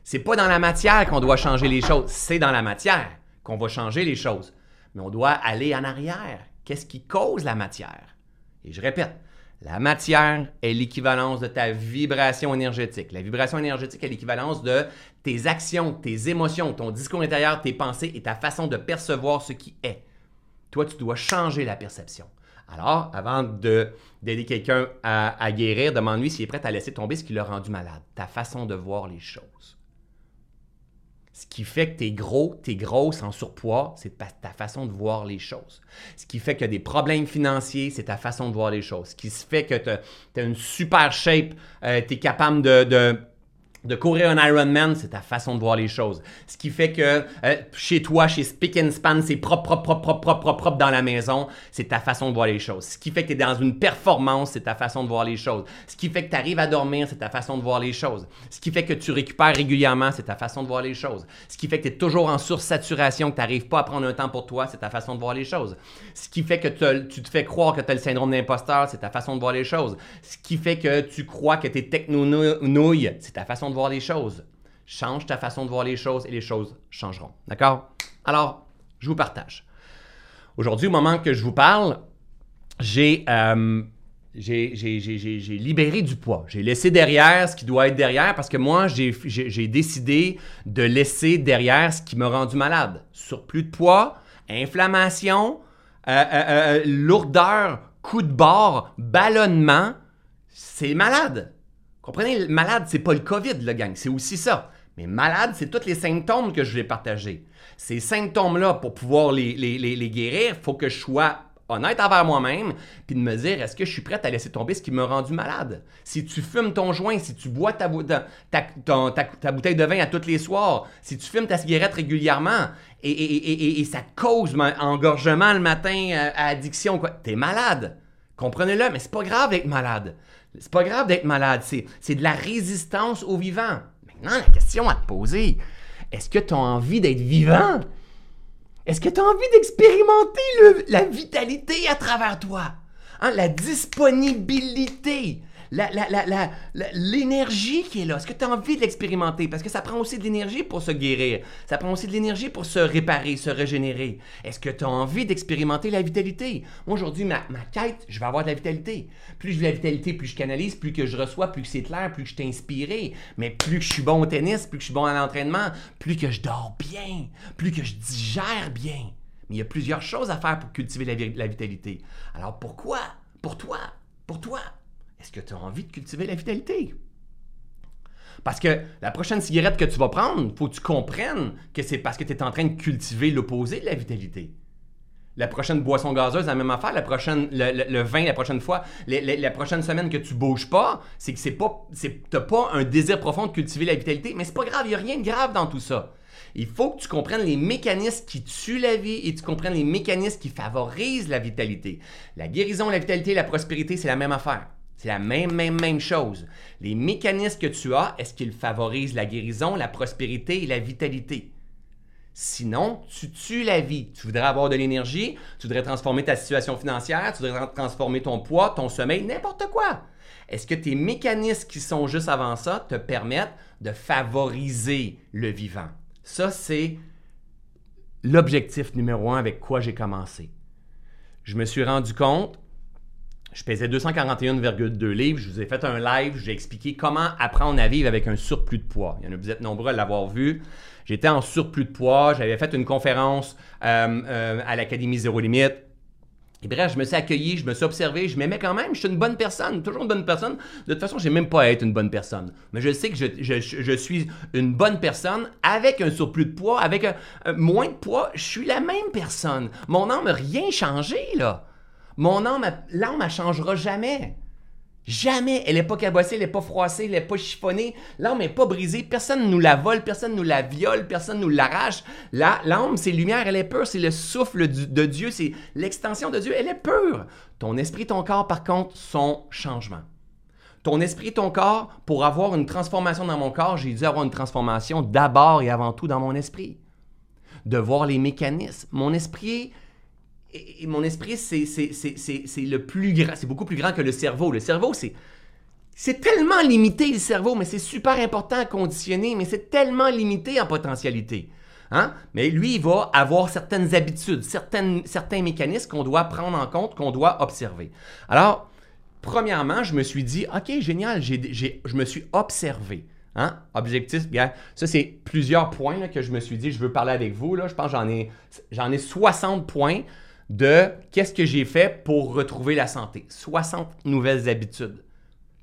C'est pas dans la matière qu'on doit changer les choses, c'est dans la matière qu'on va changer les choses. Mais on doit aller en arrière. Qu'est-ce qui cause la matière? Et je répète, la matière est l'équivalence de ta vibration énergétique. La vibration énergétique est l'équivalence de tes actions, tes émotions, ton discours intérieur, tes pensées et ta façon de percevoir ce qui est. Tu dois changer la perception. Alors, avant d'aider quelqu'un à, guérir, demande-lui s'il est prêt à laisser tomber ce qui l'a rendu malade. Ta façon de voir les choses. Ce qui fait que tu es gros, tu es grosse en surpoids, c'est ta façon de voir les choses. Ce qui fait que des problèmes financiers, c'est ta façon de voir les choses. Ce qui fait que tu as, une super shape, euh, tu es capable de courir un Ironman, c'est ta façon de voir les choses. Ce qui fait que euh, chez toi, chez Spick and Span, c'est propre, propre, propre, propre, propre, propre, dans la maison, c'est ta façon de voir les choses. Ce qui fait que tu es dans une performance, c'est ta façon de voir les choses. Ce qui fait que tu arrives à dormir, c'est ta façon de voir les choses. Ce qui fait que tu récupères régulièrement, c'est ta façon de voir les choses. Ce qui fait que tu es toujours en sursaturation, que tu n'arrives pas à prendre un temps pour toi, c'est ta façon de voir les choses. Ce qui fait que tu te fais croire que tu as le syndrome d'imposteur, c'est ta façon de voir les choses. Ce qui fait que tu crois que tu es techno-nouille, c'est ta façon de les choses. Change ta façon de voir les choses et les choses changeront. D'accord? Alors, je vous partage. Aujourd'hui, au moment que je vous parle, j'ai euh, libéré du poids. J'ai laissé derrière ce qui doit être derrière parce que moi, j'ai décidé de laisser derrière ce qui m'a rendu malade. Surplus de poids, inflammation, euh, euh, lourdeur, coup de bord, ballonnement. C'est malade. Comprenez, malade, c'est pas le COVID, le gang, c'est aussi ça. Mais malade, c'est tous les symptômes que je vais partager. Ces symptômes-là, pour pouvoir les, guérir, faut que je sois honnête envers moi-même, puis de me dire, est-ce que je suis prêt à laisser tomber ce qui m'a rendu malade? Si tu fumes ton joint, si tu bois ta, ta, bouteille de vin à tous les soirs, si tu fumes ta cigarette régulièrement, et, ça cause un engorgement le matin euh, addiction, t'es malade. Comprenez-le, mais c'est pas grave d'être malade. C'est pas grave d'être malade, c'est de la résistance au vivant. Maintenant, la question à te poser, est-ce que tu as envie d'être vivant? Est-ce que tu as envie d'expérimenter la vitalité à travers toi? Hein, la disponibilité, l'énergie qui est là. Est-ce que tu as envie de l'expérimenter? Parce que ça prend aussi de l'énergie pour se guérir. Ça prend aussi de l'énergie pour se réparer, se régénérer. Est-ce que tu as envie d'expérimenter la vitalité? Aujourd'hui, ma, ma, quête, je vais avoir de la vitalité. Plus je veux la vitalité, plus je canalise, plus que je reçois, plus que c'est clair, plus que je suis inspiré. Mais plus que je suis bon au tennis, plus que je suis bon à l'entraînement, plus que je dors bien, plus que je digère bien. Mais il y a plusieurs choses à faire pour cultiver la vitalité. Alors pourquoi? Pour toi? Pour toi? Est-ce que tu as envie de cultiver la vitalité? Parce que la prochaine cigarette que tu vas prendre, faut que tu comprennes que c'est parce que tu es en train de cultiver l'opposé de la vitalité. La prochaine boisson gazeuse, la même affaire. La prochaine, le, vin, la prochaine fois, la prochaine semaine que tu bouges pas, c'est que c'est pas, t'as pas un désir profond de cultiver la vitalité. Mais c'est pas grave, il n'y a rien de grave dans tout ça. Il faut que tu comprennes les mécanismes qui tuent la vie et tu comprennes les mécanismes qui favorisent la vitalité. La guérison, la vitalité, la prospérité, c'est la même affaire. C'est la même, même, même chose. Les mécanismes que tu as, est-ce qu'ils favorisent la guérison, la prospérité et la vitalité? Sinon, tu tues la vie. Tu voudrais avoir de l'énergie, tu voudrais transformer ta situation financière, tu voudrais transformer ton poids, ton sommeil, n'importe quoi. Est-ce que tes mécanismes qui sont juste avant ça te permettent de favoriser le vivant? Ça, c'est l'objectif numéro un avec quoi j'ai commencé. Je me suis rendu compte je pesais 241,2 livres. Je vous ai fait un live. J'ai expliqué comment apprendre à vivre avec un surplus de poids. Il y en a, vous êtes nombreux à l'avoir vu. J'étais en surplus de poids. J'avais fait une conférence euh, euh, à l'Académie Zéro Limite. Et bref, je me suis accueilli, je me suis observé, je m'aimais quand même, je suis une bonne personne, toujours une bonne personne. De toute façon, je n'ai même pas à être une bonne personne. Mais je sais que je, suis une bonne personne avec un surplus de poids, avec moins de poids, je suis la même personne. Mon âme n'a rien changé, là. Mon âme, l'âme, elle changera jamais. Jamais. Elle n'est pas cabossée, elle n'est pas froissée, elle n'est pas chiffonnée. L'âme n'est pas brisée. Personne ne nous la vole, personne ne nous la viole, personne ne nous l'arrache. L'âme, c'est lumière, elle est pure, c'est le souffle de Dieu, c'est l'extension de Dieu, elle est pure. Ton esprit, ton corps, par contre, sont changement. Ton esprit, ton corps, pour avoir une transformation dans mon corps, j'ai dû avoir une transformation d'abord et avant tout dans mon esprit. De voir les mécanismes. Mon esprit, et, mon esprit, c'est le plus grand, c'est beaucoup plus grand que le cerveau. Le cerveau, c'est c'est tellement limité le cerveau, mais c'est super important à conditionner, mais c'est tellement limité en potentialité. Hein? Mais lui, il va avoir certaines habitudes, certaines, certains mécanismes qu'on doit prendre en compte, qu'on doit observer. Alors, premièrement, je me suis dit, OK, génial, je me suis observé. Hein? Objectif, bien, ça c'est plusieurs points que je me suis dit, je veux parler avec vous. Je pense que j'en ai, j'en ai 60 points de qu'est-ce que j'ai fait pour retrouver la santé. 60 nouvelles habitudes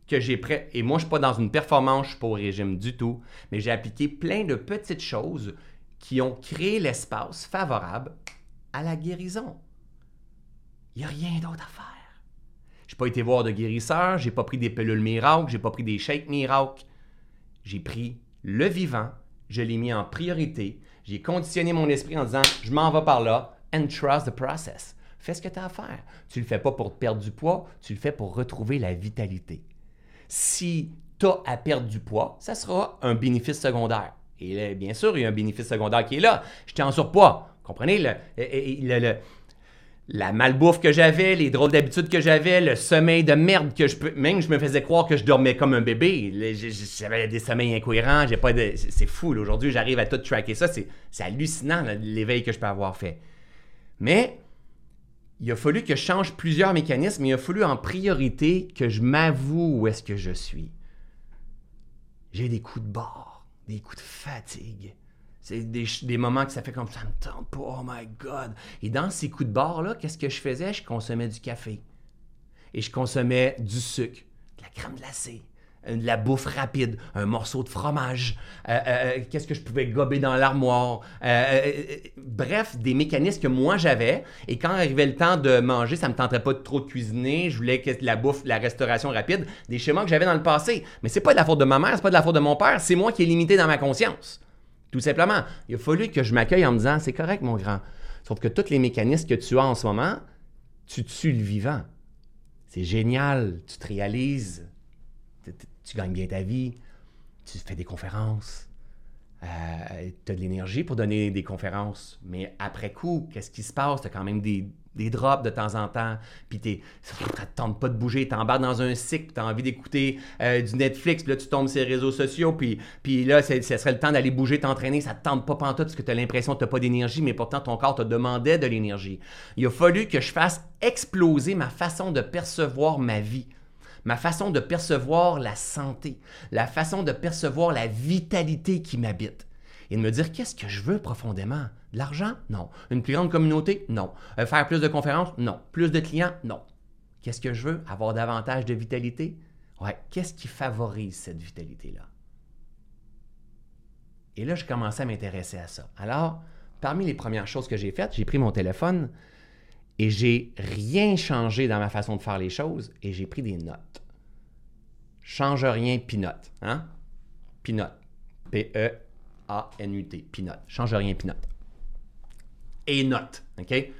que j'ai prêt. Et moi, je suis pas dans une performance, je ne suis pas au régime du tout, mais j'ai appliqué plein de petites choses qui ont créé l'espace favorable à la guérison. Il n'y a rien d'autre à faire. Je n'ai pas été voir de guérisseur, j'ai pas pris des pilules miracles, j'ai pas pris des shakes miracles. J'ai pris le vivant, je l'ai mis en priorité, j'ai conditionné mon esprit en disant je m'en vais par là, and trust the process. Fais ce que tu as à faire. Tu ne le fais pas pour perdre du poids, tu le fais pour retrouver la vitalité. Si tu as à perdre du poids, ça sera un bénéfice secondaire. Et bien sûr, il y a un bénéfice secondaire qui est là. J'étais en surpoids. Comprenez le, la malbouffe que j'avais, les drôles d'habitudes que j'avais, le sommeil de merde que je peux. Même je me faisais croire que je dormais comme un bébé. J'avais des sommeils incohérents. C'est fou. Aujourd'hui, j'arrive à tout tracker ça. C'est hallucinant l'éveil que je peux avoir fait. Mais il a fallu que je change plusieurs mécanismes, il a fallu en priorité que je m'avoue où est-ce que je suis. J'ai des coups de bord, des coups de fatigue. C'est des, moments que ça fait comme ça me tente pas, oh my God. Et dans ces coups de bord-là, qu'est-ce que je faisais? Je consommais du café. Et je consommais du sucre, de la crème glacée, de la bouffe rapide, un morceau de fromage, euh, euh, qu'est-ce que je pouvais gober dans l'armoire. bref, des mécanismes que moi j'avais. Et quand arrivait le temps de manger, ça me tentait pas de trop de cuisiner. Je voulais la bouffe, la restauration rapide, des schémas que j'avais dans le passé. Mais c'est pas de la faute de ma mère, c'est pas de la faute de mon père, c'est moi qui est limité dans ma conscience. Tout simplement. Il a fallu que je m'accueille en me disant, c'est correct mon grand. Sauf que tous les mécanismes que tu as en ce moment, tu tues le vivant. C'est génial, tu te réalises, tu gagnes bien ta vie, tu fais des conférences, euh, tu as de l'énergie pour donner des conférences, mais après coup, qu'est-ce qui se passe? Tu as quand même des, drops de temps en temps, puis te tente pas de bouger, tu embarques dans un cycle, tu as envie d'écouter euh, du Netflix, puis là tu tombes sur les réseaux sociaux, puis, puis là, ce serait le temps d'aller bouger, t'entraîner, ça te tente pas pantoute parce que tu as l'impression que tu pas d'énergie, mais pourtant ton corps te demandait de l'énergie. Il a fallu que je fasse exploser ma façon de percevoir ma vie ma façon de percevoir la santé, la façon de percevoir la vitalité qui m'habite. Et de me dire qu'est-ce que je veux profondément? De l'argent? Non. Une plus grande communauté? Non. Euh, faire plus de conférences? Non. Plus de clients? Non. Qu'est-ce que je veux? Avoir davantage de vitalité? Ouais. Qu'est-ce qui favorise cette vitalité-là? Et là, je commençais à m'intéresser à ça. Alors, parmi les premières choses que j'ai faites, j'ai pris mon téléphone, et j'ai rien changé dans ma façon de faire les choses et j'ai pris des notes. Change rien, pinote. Hein? Pinote. P-E-A-N-U-T. Pinote. Change rien, pinote. Et note. OK?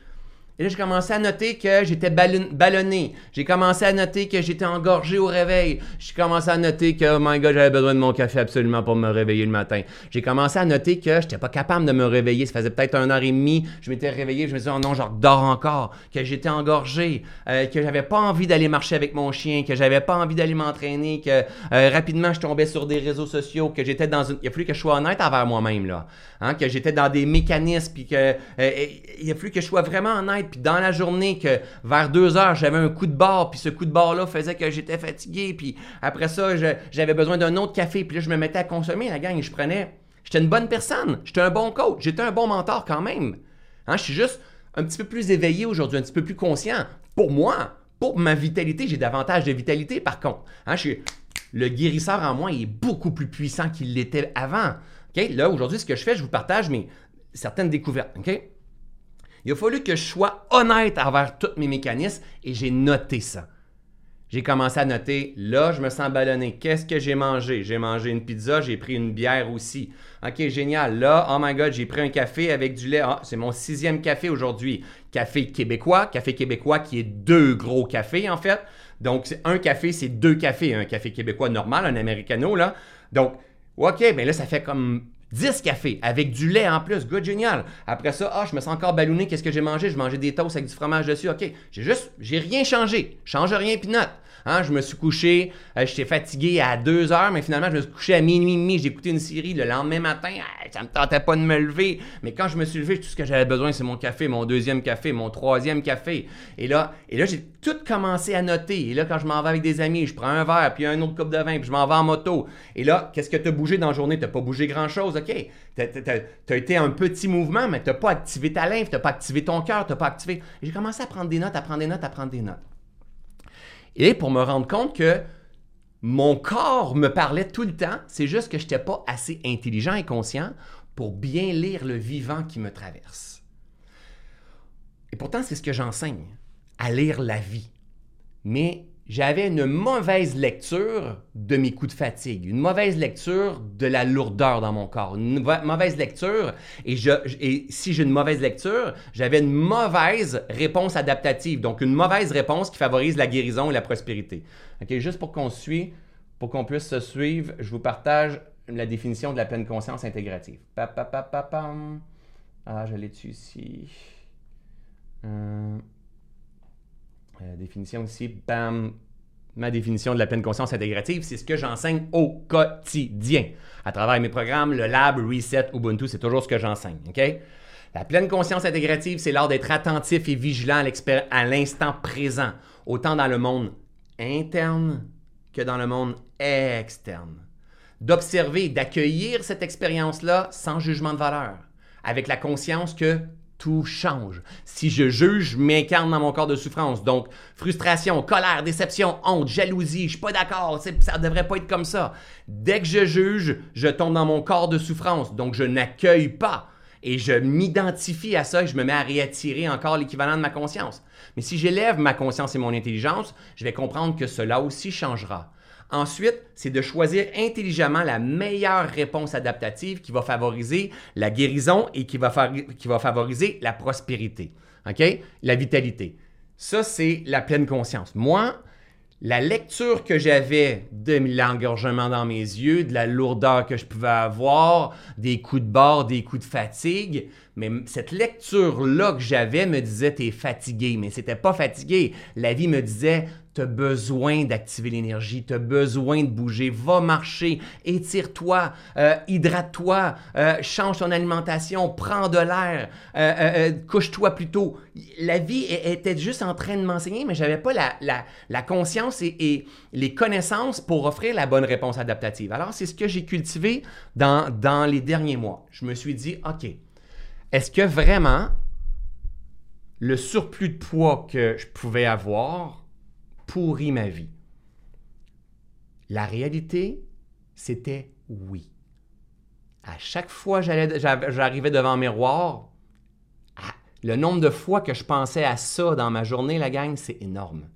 Et là, j'ai commencé à noter que j'étais ballonné. J'ai commencé à noter que j'étais engorgé au réveil. J'ai commencé à noter que, oh my god, j'avais besoin de mon café absolument pour me réveiller le matin. J'ai commencé à noter que j'étais pas capable de me réveiller. Ça faisait peut-être une heure et demie. Je m'étais réveillé. Je me disais, oh non, je dors encore. Que j'étais engorgé. Euh, que j'avais pas envie d'aller marcher avec mon chien. Que j'avais pas envie d'aller m'entraîner. Que euh, rapidement, je tombais sur des réseaux sociaux. Que j'étais dans une. Il a fallu que je sois honnête envers moi-même, là. Hein? Que j'étais dans des mécanismes. Puis que. Euh, il a fallu que je sois vraiment honnête puis dans la journée que vers deux heures, j'avais un coup de barre, puis ce coup de barre-là faisait que j'étais fatigué, puis après ça, j'avais besoin d'un autre café, puis là, je me mettais à consommer la gang et je prenais. J'étais une bonne personne, j'étais un bon coach, j'étais un bon mentor quand même. Hein, je suis juste un petit peu plus éveillé aujourd'hui, un petit peu plus conscient. Pour moi, pour ma vitalité, j'ai davantage de vitalité par contre. Hein, le guérisseur en moi est beaucoup plus puissant qu'il l'était avant. Là, aujourd'hui, ce que je fais, je vous partage mes certaines découvertes. Il a fallu que je sois honnête envers tous mes mécanismes et j'ai noté ça. J'ai commencé à noter, là, je me sens ballonné. Qu'est-ce que j'ai mangé? J'ai mangé une pizza, j'ai pris une bière aussi. OK, génial. Là, oh my God, j'ai pris un café avec du lait. Ah, c'est mon sixième café aujourd'hui. Café québécois. Café québécois qui est deux gros cafés, en fait. Donc, un café, c'est deux cafés. Un café québécois normal, un americano, là. Donc, OK, bien là, ça fait comme 10 cafés avec du lait en plus. Good, génial. Après ça, ah, je me sens encore ballonné. Qu'est-ce que j'ai mangé? Je mangeais des toasts avec du fromage dessus. OK. J'ai juste, j'ai rien changé. Change rien, note. Hein, je me suis couché, euh, j'étais fatigué à 2 heures, mais finalement, je me suis couché à minuit et demi. J'ai écouté une série le lendemain matin. ça me tentait pas de me lever. Mais quand je me suis levé, tout ce que j'avais besoin, c'est mon café, mon deuxième café, mon troisième café. Et là, et là j'ai tout commencé à noter. Et là, quand je m'en vais avec des amis, je prends un verre, puis un autre coupe de vin, puis je m'en vais en moto. Et là, qu'est-ce que tu as bougé dans la journée? Tu pas bougé grand-chose, OK? Tu as, été un petit mouvement, mais tu pas activé ta lymphe, tu pas activé ton cœur, tu pas activé... J'ai commencé à prendre des notes, à prendre des notes, à prendre des notes. Et pour me rendre compte que mon corps me parlait tout le temps, c'est juste que je n'étais pas assez intelligent et conscient pour bien lire le vivant qui me traverse. Et pourtant, c'est ce que j'enseigne, à lire la vie. Mais j'avais une mauvaise lecture de mes coups de fatigue, une mauvaise lecture de la lourdeur dans mon corps, une mauvaise lecture, et, si j'ai une mauvaise lecture, j'avais une mauvaise réponse adaptative, donc une mauvaise réponse qui favorise la guérison et la prospérité. Ok, juste pour qu'on suive, pour qu'on puisse se suivre, je vous partage la définition de la pleine conscience intégrative. Pa, ah, je l'ai dessus ici? Euh, euh, définition aussi, bam, ma définition de la pleine conscience intégrative, c'est ce que j'enseigne au quotidien. À travers mes programmes, le Lab, Reset, Ubuntu, c'est toujours ce que j'enseigne. OK? La pleine conscience intégrative, c'est l'art d'être attentif et vigilant à l'instant présent, autant dans le monde interne que dans le monde externe. D'observer, d'accueillir cette expérience-là sans jugement de valeur, avec la conscience que tout change. Si je juge, je m'incarne dans mon corps de souffrance. Donc, frustration, colère, déception, honte, jalousie, je suis pas d'accord, ça devrait pas être comme ça. Dès que je juge, je tombe dans mon corps de souffrance. Donc, je n'accueille pas et je m'identifie à ça et je me mets à réattirer encore l'équivalent de ma conscience. Mais si j'élève ma conscience et mon intelligence, je vais comprendre que cela aussi changera. Ensuite, c'est de choisir intelligemment la meilleure réponse adaptative qui va favoriser la guérison et qui va, favoriser la prospérité? La vitalité. Ça, c'est la pleine conscience. Moi, la lecture que j'avais de l'engorgement dans mes yeux, de la lourdeur que je pouvais avoir, des coups de bord, des coups de fatigue, mais cette lecture-là que j'avais me disait t'es fatigué, mais c'était pas fatigué. La vie me disait tu as besoin d'activer l'énergie, tu as besoin de bouger, va marcher, étire-toi, euh, hydrate-toi, euh, change ton alimentation, prends de l'air, euh, couche-toi plutôt. La vie était juste en train de m'enseigner, mais j'avais pas la, conscience et, les connaissances pour offrir la bonne réponse adaptative. Alors, c'est ce que j'ai cultivé dans les derniers mois. Je me suis dit, OK, est-ce que vraiment le surplus de poids que je pouvais avoir pourrit ma vie? La réalité, c'était oui. À chaque fois que j'arrivais devant un miroir, le nombre de fois que je pensais à ça dans ma journée, la gang, c'est énorme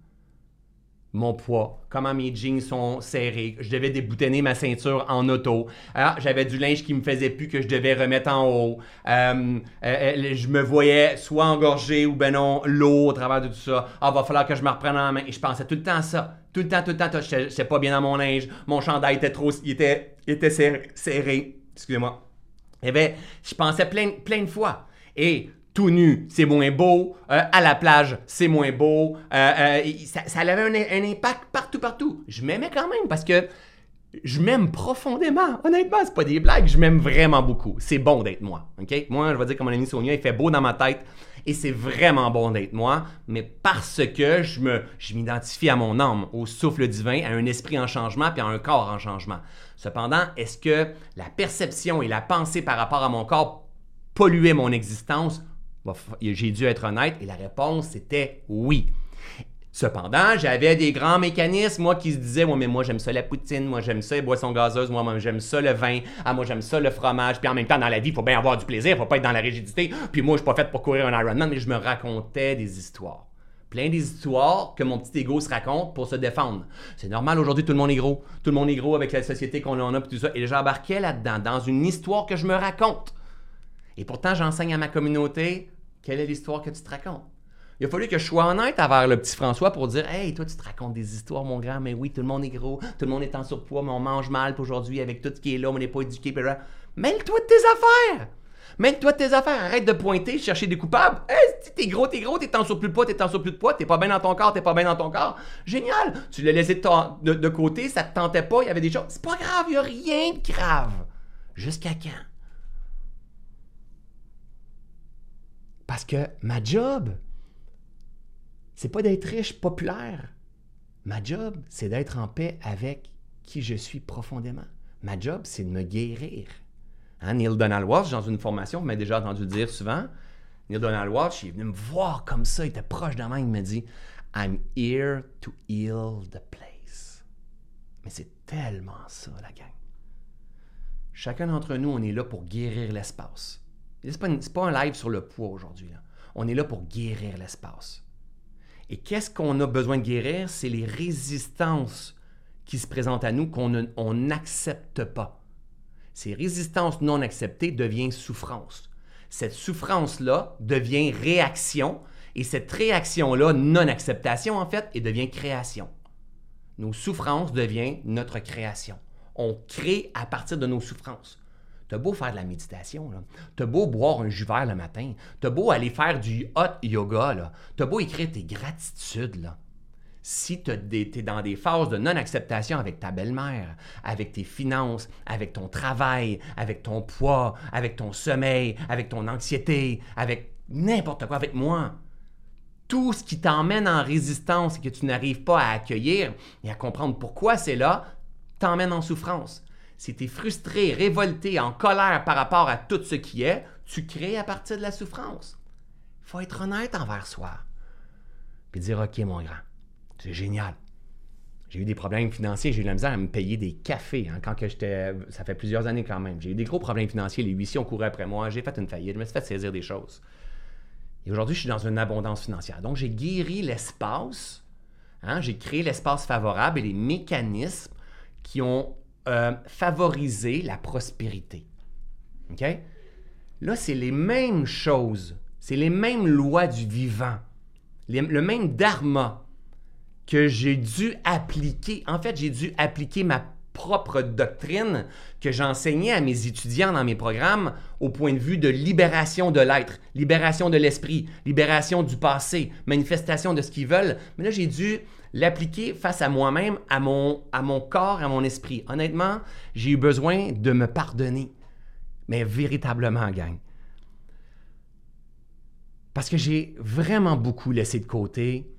mon poids, comment mes jeans sont serrés, je devais déboutonner ma ceinture en auto, ah, j'avais du linge qui me faisait plus que je devais remettre en haut, euh, euh, euh, je me voyais soit engorgé ou ben non, l'eau au travers de tout ça, ah, va falloir que je me reprenne en main, et je pensais tout le temps à ça, tout le temps, tout le temps, je sais pas bien dans mon linge, mon chandail était trop, il était, était serré, excusez-moi, et bien, je pensais plein, plein de fois, et tout nu, c'est moins beau. Euh, à la plage, c'est moins beau. Euh, euh, ça, avait un, impact partout, partout. Je m'aimais quand même parce que je m'aime profondément. Honnêtement, c'est pas des blagues. Je m'aime vraiment beaucoup. C'est bon d'être moi. Moi, je vais dire comme mon ami Sonia, il fait beau dans ma tête et c'est vraiment bon d'être moi, mais parce que je je m'identifie à mon âme, au souffle divin, à un esprit en changement puis à un corps en changement. Cependant, est-ce que la perception et la pensée par rapport à mon corps polluaient mon existence? J'ai dû être honnête et la réponse c'était oui. Cependant, j'avais des grands mécanismes, moi, qui se disaient, moi, mais moi, j'aime ça la poutine, moi, j'aime ça les boissons gazeuses, moi, moi j'aime ça le vin, ah, moi, j'aime ça le fromage. Puis en même temps, dans la vie, il faut bien avoir du plaisir, il faut pas être dans la rigidité. Puis moi, je suis pas fait pour courir un Ironman, mais je me racontais des histoires. Plein d'histoires que mon petit ego se raconte pour se défendre. C'est normal, aujourd'hui, tout le monde est gros. Tout le monde est gros avec la société qu'on en a, puis tout ça. Et j'embarquais là-dedans, dans une histoire que je me raconte. Et pourtant, j'enseigne à ma communauté quelle est l'histoire que tu te racontes? Il a fallu que je sois honnête envers le petit François pour dire Hey, toi, tu te racontes des histoires, mon grand, mais oui, tout le monde est gros, tout le monde est en surpoids, mais on mange mal aujourd'hui avec tout ce qui est là, on n'est pas éduqué. Mêle-toi de tes affaires! Mêle-toi de tes affaires, arrête de pointer, chercher des coupables. Hey, t'es gros, t'es gros, t'es en surplus de poids, t'es en surplus de poids, t'es pas bien dans ton corps, t'es pas bien dans ton corps. Génial! Tu l'as laissé de, de, côté, ça te tentait pas, il y avait des choses. C'est pas grave, il y a rien de grave. Jusqu'à quand? Parce que ma job, c'est pas d'être riche, populaire. Ma job, c'est d'être en paix avec qui je suis profondément. Ma job, c'est de me guérir. Hein, Neil Donald Walsh, dans une formation, vous m'avez déjà entendu dire souvent, Neil Donald Walsh, il est venu me voir comme ça, il était proche de moi, il me dit I'm here to heal the place. Mais c'est tellement ça, la gang. Chacun d'entre nous, on est là pour guérir l'espace. Ce n'est pas, un live sur le poids aujourd'hui. On est là pour guérir l'espace. Et qu'est-ce qu'on a besoin de guérir? C'est les résistances qui se présentent à nous qu'on n'accepte pas. Ces résistances non acceptées deviennent souffrance. Cette souffrance-là devient réaction et cette réaction-là, non-acceptation en fait, et devient création. Nos souffrances deviennent notre création. On crée à partir de nos souffrances. T'as beau faire de la méditation, t'as beau boire un jus vert le matin, t'as beau aller faire du hot yoga, t'as beau écrire tes gratitudes, si tu es dans des phases de non-acceptation avec ta belle-mère, avec tes finances, avec ton travail, avec ton poids, avec ton sommeil, avec ton anxiété, avec n'importe quoi, avec moi, tout ce qui t'emmène en résistance et que tu n'arrives pas à accueillir et à comprendre pourquoi c'est là, t'emmène en souffrance si tu es frustré, révolté, en colère par rapport à tout ce qui est, tu crées à partir de la souffrance. faut être honnête envers soi. Puis dire, OK, mon grand, c'est génial. J'ai eu des problèmes financiers, j'ai eu la misère à me payer des cafés hein, quand j'étais. Ça fait plusieurs années quand même. J'ai eu des gros problèmes financiers, les huissiers ont couru après moi, j'ai fait une faillite, je me suis fait saisir des choses. Et aujourd'hui, je suis dans une abondance financière. Donc, j'ai guéri l'espace, hein, j'ai créé l'espace favorable et les mécanismes qui ont euh, favorisé la prospérité. OK? Là, c'est les mêmes choses, c'est les mêmes lois du vivant, le même dharma que j'ai dû appliquer. En fait, j'ai dû appliquer ma propre doctrine que j'enseignais à mes étudiants dans mes programmes au point de vue de libération de l'être, libération de l'esprit, libération du passé, manifestation de ce qu'ils veulent. Mais là, j'ai dû l'appliquer face à moi-même, à mon, à mon corps, à mon esprit. Honnêtement, j'ai eu besoin de me pardonner. Mais véritablement, gang. Parce que j'ai vraiment beaucoup laissé de côté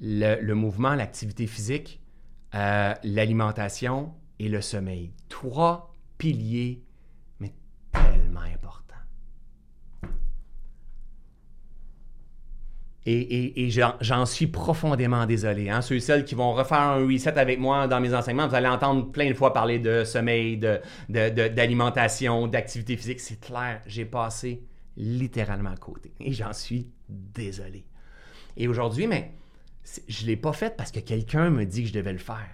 le, mouvement, l'activité physique, euh, l'alimentation et le sommeil. Trois piliers, mais tellement importants. Et, j'en suis profondément désolé. Hein. Ceux et celles qui vont refaire un reset avec moi dans mes enseignements, vous allez entendre plein de fois parler de sommeil, d'alimentation, de, d'activité physique. C'est clair, j'ai passé littéralement à côté. Et j'en suis désolé. Et aujourd'hui, mais je ne l'ai pas fait parce que quelqu'un me dit que je devais le faire.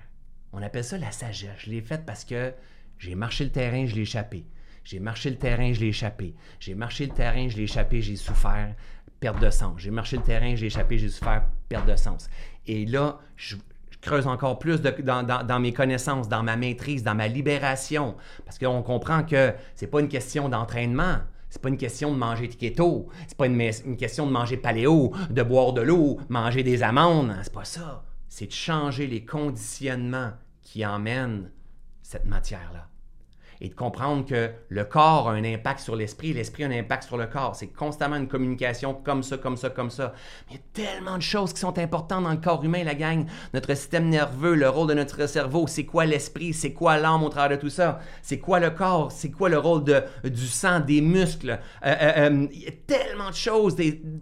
On appelle ça la sagesse. Je l'ai fait parce que j'ai marché le terrain, je l'ai échappé. J'ai marché le terrain, je l'ai échappé. J'ai marché le terrain, je l'ai échappé, j'ai souffert, perte de sens. J'ai marché le terrain, j'ai échappé, j'ai souffert, perte de sens. Et là, je, creuse encore plus dans, mes connaissances, dans ma maîtrise, dans ma libération. Parce qu'on comprend que c'est pas une question d'entraînement. C'est pas une question de manger keto. C'est pas une, une, question de manger paléo, de boire de l'eau, manger des amandes. C'est pas ça. C'est de changer les conditionnements qui emmènent cette matière-là et de comprendre que le corps a un impact sur l'esprit, l'esprit a un impact sur le corps. C'est constamment une communication comme ça, comme ça, comme ça. Mais il y a tellement de choses qui sont importantes dans le corps humain, la gang. Notre système nerveux, le rôle de notre cerveau, c'est quoi l'esprit, c'est quoi l'âme au travers de tout ça, c'est quoi le corps, c'est quoi le rôle du sang, des muscles? Euh, euh, euh, il y a tellement de choses,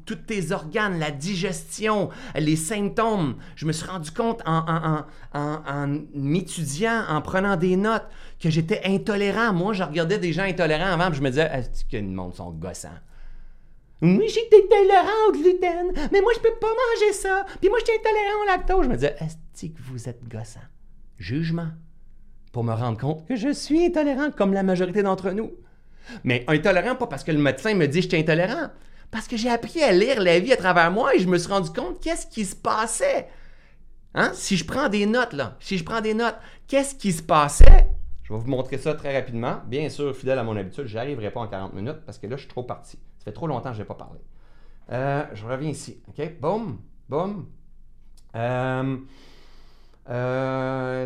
tous tes organes, la digestion, les symptômes. Je me suis rendu compte en, en m'étudiant, en prenant des notes, que j'étais intolérant. Moi, je regardais des gens intolérants avant, puis je me disais, est-ce que le monde sont gossants? Oui, j'étais intolérant au gluten, mais moi, je peux pas manger ça. Puis moi, j'étais intolérant au lactose. Je me disais, est-ce que vous êtes gossant? Jugement. Pour me rendre compte que je suis intolérant comme la majorité d'entre nous. Mais intolérant, pas parce que le médecin me dit que je suis intolérant, parce que j'ai appris à lire la vie à travers moi et je me suis rendu compte qu'est-ce qui se passait? Hein? Si je prends des notes, là, si je prends des notes, qu'est-ce qui se passait? Je vais vous montrer ça très rapidement. Bien sûr, fidèle à mon habitude, je arriverai pas en 40 minutes parce que là, je suis trop parti. Ça fait trop longtemps que je n'ai pas parlé. Euh, je reviens ici. OK? Boum, boum. Euh,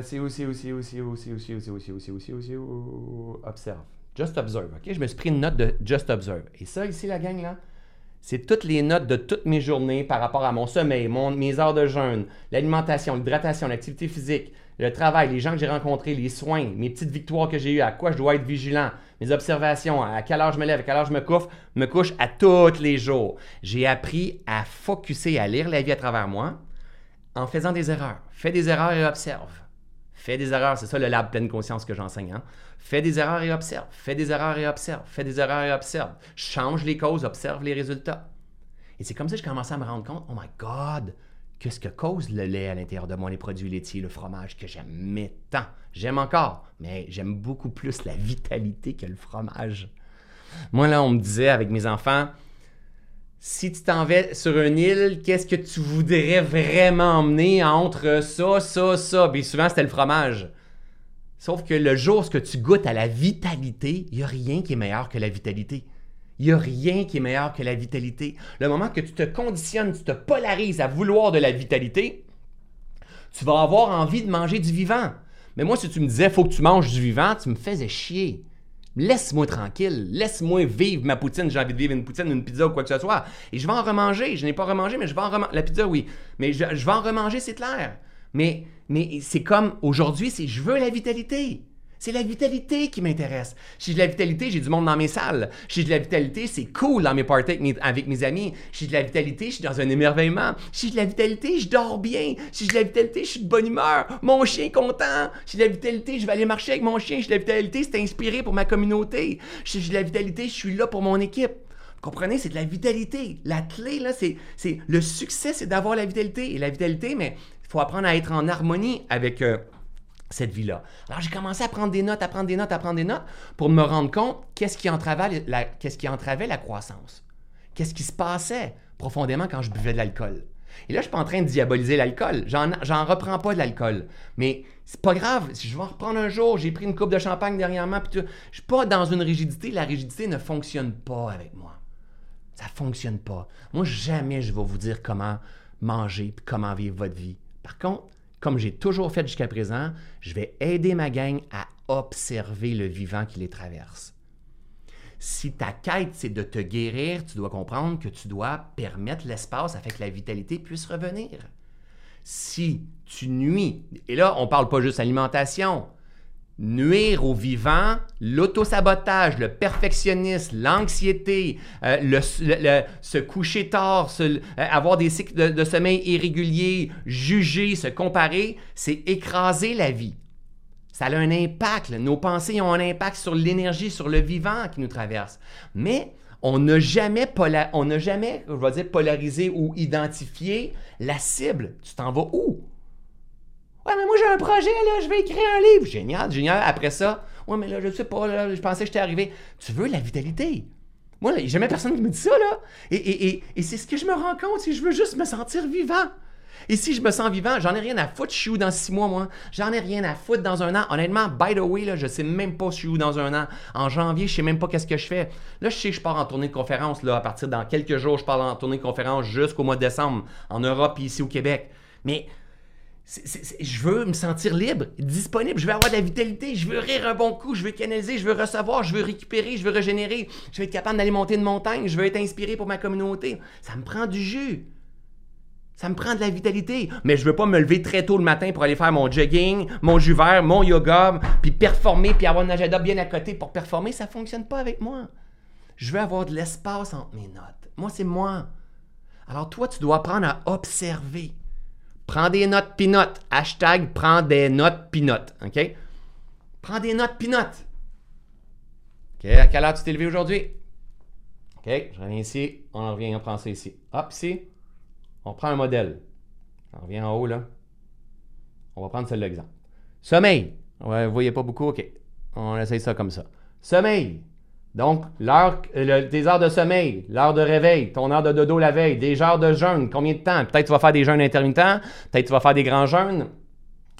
où, c'est où, c'est où, c'est où, c'est où, c'est où, observe. Just observe. OK? Je me suis pris une note de just observe. Et ça, ici, la gang, là, c'est toutes les notes de toutes mes journées par rapport à mon sommeil, mon, mes heures de jeûne, l'alimentation, l'hydratation, l'activité physique, le travail, les gens que j'ai rencontrés, les soins, mes petites victoires que j'ai eues, à quoi je dois être vigilant, mes observations, à quelle heure je me lève, à quelle heure je me couche, me couche à tous les jours. J'ai appris à focuser, à lire la vie à travers moi en faisant des erreurs. Fais des erreurs et observe. Fais des erreurs, c'est ça le lab pleine conscience que j'enseigne. Hein? Fais des erreurs et observe. Fais des erreurs et observe. Fais des erreurs et observe. Change les causes, observe les résultats. Et c'est comme ça que je commençais à me rendre compte, oh my God, Qu'est-ce que cause le lait à l'intérieur de moi, les produits laitiers, le fromage que j'aime tant. J'aime encore, mais j'aime beaucoup plus la vitalité que le fromage. Moi, là, on me disait avec mes enfants, si tu t'en sur une île, qu'est-ce que tu voudrais vraiment emmener entre ça, ça, ça? Bien souvent, c'était le fromage. Sauf que le jour où tu goûtes à la vitalité, il n'y a rien qui est meilleur que la vitalité. Il n'y a rien qui est meilleur que la vitalité. Le moment que tu te conditionnes, tu te polarises à vouloir de la vitalité, tu vas avoir envie de manger du vivant. Mais moi, si tu me disais, faut que tu manges du vivant, tu me faisais chier. Laisse-moi tranquille, laisse-moi vivre ma poutine. J'ai envie de vivre une poutine, une pizza ou quoi que ce soit. Et je vais en remanger. Je n'ai pas remangé, mais je vais en remanger. La pizza, oui. Mais je, vais en remanger, c'est clair. Mais, mais c'est comme aujourd'hui, c'est je veux la vitalité. C'est la vitalité qui m'intéresse. Si j'ai de la vitalité, j'ai du monde dans mes salles. Si j'ai de la vitalité, c'est cool dans mes parties avec mes, amis. Si j'ai de la vitalité, je suis dans un émerveillement. Si j'ai de la vitalité, je dors bien. Si j'ai de la vitalité, je suis de bonne humeur. Mon chien est content. Si j'ai de la vitalité, je vais aller marcher avec mon chien. Si j'ai de la vitalité, c'est inspiré pour ma communauté. Si j'ai de la vitalité, je suis là pour mon équipe. Comprenez, c'est de la vitalité. La clé, là, c'est, c'est le succès, c'est d'avoir la vitalité. Et la vitalité, mais il faut apprendre à être en harmonie avec... Euh, cette vie-là. Alors, j'ai commencé à prendre des notes, à prendre des notes, à prendre des notes pour me rendre compte qu'est-ce qui entravait la, croissance. Qu'est-ce qui se passait profondément quand je buvais de l'alcool. Et là, je ne suis pas en train de diaboliser l'alcool. J'en, reprends pas de l'alcool. Mais c'est pas grave. Si je vais en reprendre un jour, j'ai pris une coupe de champagne dernièrement, puis je suis pas dans une rigidité. La rigidité ne fonctionne pas avec moi. Ça fonctionne pas. Moi, jamais je vais vous dire comment manger et comment vivre votre vie. Par contre, comme j'ai toujours fait jusqu'à présent, je vais aider ma gang à observer le vivant qui les traverse. Si ta quête, c'est de te guérir, tu dois comprendre que tu dois permettre l'espace afin que la vitalité puisse revenir. Si tu nuis, et là, on ne parle pas juste alimentation, nuire au vivant, l'autosabotage, le perfectionnisme, l'anxiété, euh, se coucher tard, euh, avoir des cycles de, sommeil irréguliers, juger, se comparer, c'est écraser la vie. Ça a un impact. Nos pensées ont un impact sur l'énergie, sur le vivant qui nous traverse. Mais on n'a jamais, on jamais dire, polarisé ou identifié la cible. Tu t'en vas où? Ouais, mais moi j'ai un projet, là, je vais écrire un livre. Génial, génial. Après ça, ouais, mais là, je sais pas, là, je pensais que j'étais arrivé. Tu veux la vitalité? Moi, il n'y a jamais personne qui me dit ça, là. Et, c'est ce que je me rends compte, si je veux juste me sentir vivant. Et si je me sens vivant, j'en ai rien à foutre, je suis où dans six mois, moi? J'en ai rien à foutre dans un an. Honnêtement, by the way, là, je sais même pas si je suis où dans un an. En janvier, je sais même pas qu'est-ce que je fais. Là, je sais que je pars en tournée de conférence, là, à partir dans quelques jours, je pars en tournée de conférence jusqu'au mois de décembre, en Europe et ici au Québec. Mais je veux me sentir libre, disponible, je veux avoir de la vitalité, je veux rire un bon coup, je veux canaliser, je veux recevoir, je veux récupérer, je veux régénérer, je veux être capable d'aller monter une montagne, je veux être inspiré pour ma communauté. Ça me prend du jus. Ça me prend de la vitalité. Mais je veux pas me lever très tôt le matin pour aller faire mon jogging, mon jus vert, mon yoga, puis performer, puis avoir un agenda bien à côté pour performer. Ça fonctionne pas avec moi. Je veux avoir de l'espace entre mes notes. Moi, c'est moi. Alors toi, tu dois apprendre à observer. Prends des notes pinotes. Hashtag prends des notes pinotes. OK? Prends des notes pinotes. OK, à quelle heure tu t'es levé aujourd'hui? OK, je reviens ici. On revient, on prend ça ici. Hop, ici. On prend un modèle. On revient en haut, là. On va prendre celle-là, exemple. Sommeil. Ouais, vous voyez pas beaucoup? OK. On essaye ça comme ça. Sommeil. Donc, l'heure, tes heures de sommeil, l'heure de réveil, ton heure de dodo la veille, des heures de jeûne, combien de temps? Peut-être tu vas faire des jeûnes intermittents, peut-être tu vas faire des grands jeûnes.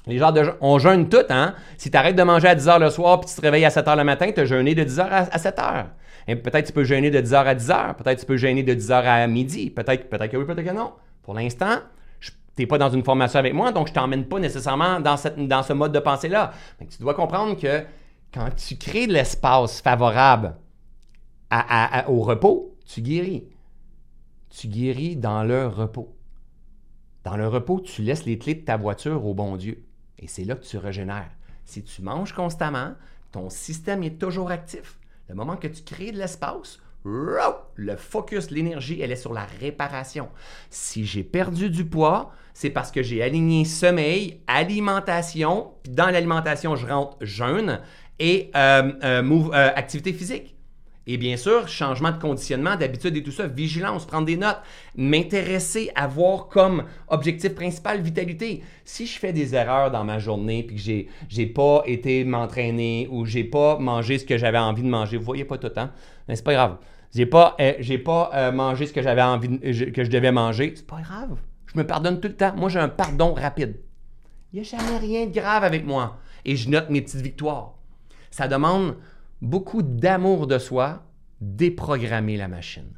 Les genres de on jeûne tout, hein? Si tu arrêtes de manger à 10 h le soir puis tu te réveilles à 7 h le matin, tu as jeûné de 10 h à, 7 h. Et peut-être tu peux jeûner de 10 h à 10 h, peut-être tu peux jeûner de 10 h à midi, peut-être peut que oui, peut-être que non. Pour l'instant, tu n'es pas dans une formation avec moi, donc je ne t'emmène pas nécessairement dans, cette, dans ce mode de pensée-là. Tu dois comprendre que quand tu crées de l'espace favorable au repos, tu guéris. Tu guéris dans le repos. Dans le repos, tu laisses les clés de ta voiture au bon Dieu. Et c'est là que tu régénères. Si tu manges constamment, ton système est toujours actif. Le moment que tu crées de l'espace, le focus, l'énergie, elle est sur la réparation. Si j'ai perdu du poids, c'est parce que j'ai aligné sommeil, alimentation, puis dans l'alimentation, je rentre jeûne et euh, euh, euh, activité physique. Et bien sûr, changement de conditionnement, d'habitude et tout ça, vigilance, prendre des notes, m'intéresser à voir comme objectif principal vitalité. Si je fais des erreurs dans ma journée puis que j'ai, j'ai pas été m'entraîner ou j'ai pas mangé ce que j'avais envie de manger, vous voyez pas tout le temps, mais c'est pas grave. J'ai pas, euh, j'ai pas euh, mangé ce que j'avais envie que je devais manger, c'est pas grave. Je me pardonne tout le temps. Moi, j'ai un pardon rapide. Il n'y a jamais rien de grave avec moi. Et je note mes petites victoires. Ça demande beaucoup d'amour de soi, déprogrammer la machine.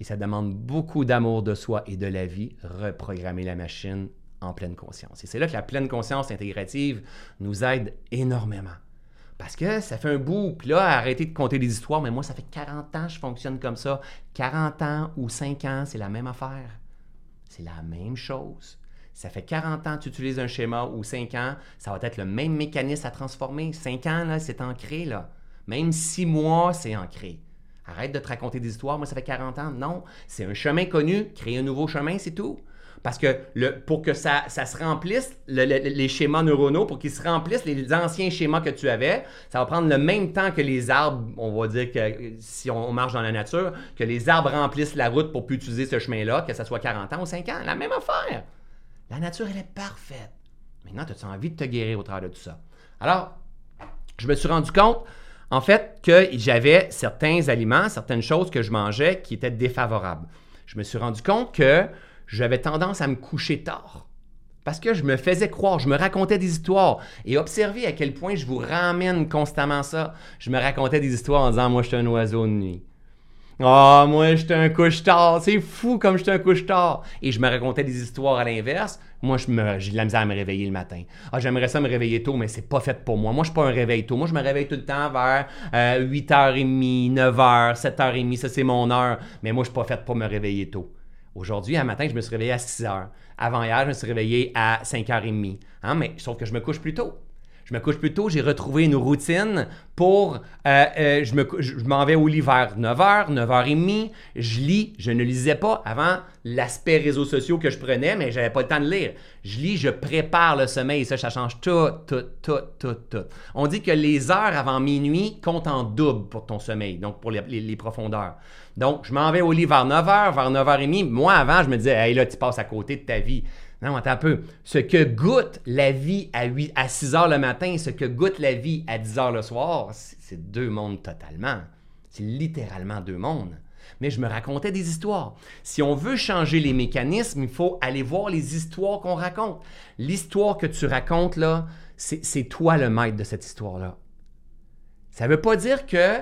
Et ça demande beaucoup d'amour de soi et de la vie, reprogrammer la machine en pleine conscience. Et c'est là que la pleine conscience intégrative nous aide énormément. Parce que ça fait un bout, puis là, arrêtez de compter des histoires, mais moi, ça fait 40 ans que je fonctionne comme ça. 40 ans ou 5 ans, c'est la même affaire. C'est la même chose. Ça fait 40 ans que tu utilises un schéma ou 5 ans, ça va être le même mécanisme à transformer. 5 ans, là, c'est ancré, là. Même 6 mois, c'est ancré. Arrête de te raconter des histoires. Moi, ça fait 40 ans. Non, c'est un chemin connu. Créer un nouveau chemin, c'est tout. Parce que pour que ça, ça se remplisse, les schémas neuronaux, pour qu'ils se remplissent, les anciens schémas que tu avais, ça va prendre le même temps que les arbres, on va dire que si on marche dans la nature, que les arbres remplissent la route pour plus utiliser ce chemin-là, que ça soit 40 ans ou 5 ans. La même affaire. La nature, elle est parfaite. Maintenant, tu as envie de te guérir au travers de tout ça? Alors, je me suis rendu compte, en fait, que j'avais certains aliments, certaines choses que je mangeais qui étaient défavorables. Je me suis rendu compte que j'avais tendance à me coucher tard. Parce que je me faisais croire, je me racontais des histoires. Et observez à quel point je vous ramène constamment ça. Je me racontais des histoires en disant Moi, je suis un oiseau de nuit. Ah, oh, moi, j'étais un couche-tard. C'est fou comme j'étais un couche-tard. Et je me racontais des histoires à l'inverse. Moi, j'ai de la misère à me réveiller le matin. Ah, j'aimerais ça me réveiller tôt, mais c'est pas fait pour moi. Moi, je suis pas un réveil tôt. Moi, je me réveille tout le temps vers 8h30, 9h, 7h30. Ça, c'est mon heure. Mais moi, je suis pas fait pour me réveiller tôt. Aujourd'hui, un matin, je me suis réveillé à 6 h. Avant hier, je me suis réveillé à 5h30. Hein, mais sauf que je me couche plus tôt. Je me couche plus tôt, j'ai retrouvé une routine pour. Euh, euh, je, me, je m'en vais au lit vers 9h, 9h30. Je lis, je ne lisais pas avant l'aspect réseaux sociaux que je prenais, mais j'avais pas le temps de lire. Je lis, je prépare le sommeil. Ça, ça change tout, tout, tout, tout, tout. On dit que les heures avant minuit comptent en double pour ton sommeil, donc pour les, profondeurs. Donc, je m'en vais au lit vers 9h, vers 9h30. Moi, avant, je me disais, hey là, tu passes à côté de ta vie. Non, attends un peu. Ce que goûte la vie à, 8, à 6 heures le matin, ce que goûte la vie à 10 heures le soir, c'est deux mondes totalement. C'est littéralement deux mondes. Mais je me racontais des histoires. Si on veut changer les mécanismes, il faut aller voir les histoires qu'on raconte. L'histoire que tu racontes, là, c'est toi le maître de cette histoire-là. Ça ne veut pas dire que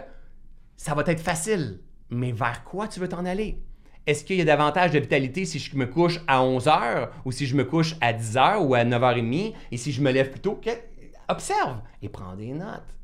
ça va être facile, mais vers quoi tu veux t'en aller? Est-ce qu'il y a davantage de vitalité si je me couche à 11h ou si je me couche à 10h ou à 9h30 et si je me lève plus tôt? Observe et prends des notes.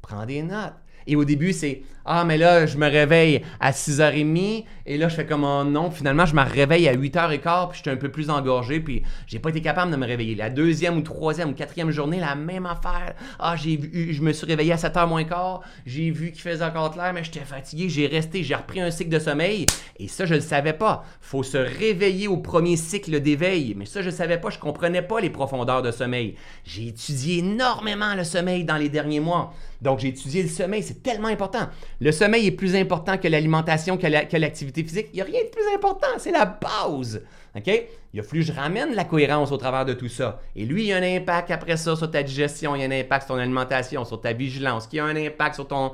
Prends des notes. Et au début, c'est Ah, mais là, je me réveille à 6h30 et là, je fais comme oh, non. Finalement, je me réveille à 8h15 puis je suis un peu plus engorgé puis j'ai pas été capable de me réveiller. La deuxième ou troisième ou quatrième journée, la même affaire. Ah, j'ai vu, je me suis réveillé à 7h moins quart. J'ai vu qu'il faisait encore clair, mais j'étais fatigué. J'ai resté, j'ai repris un cycle de sommeil et ça, je le savais pas. Faut se réveiller au premier cycle d'éveil. Mais ça, je savais pas. Je comprenais pas les profondeurs de sommeil. J'ai étudié énormément le sommeil dans les derniers mois. Donc, j'ai étudié le sommeil, c'est tellement important. Le sommeil est plus important que l'alimentation, que l'activité physique. Il n'y a rien de plus important, c'est la base. OK? Il a fallu que je ramène la cohérence au travers de tout ça. Et lui, il y a un impact après ça sur ta digestion, il y a un impact sur ton alimentation, sur ta vigilance, qui a un impact sur ton,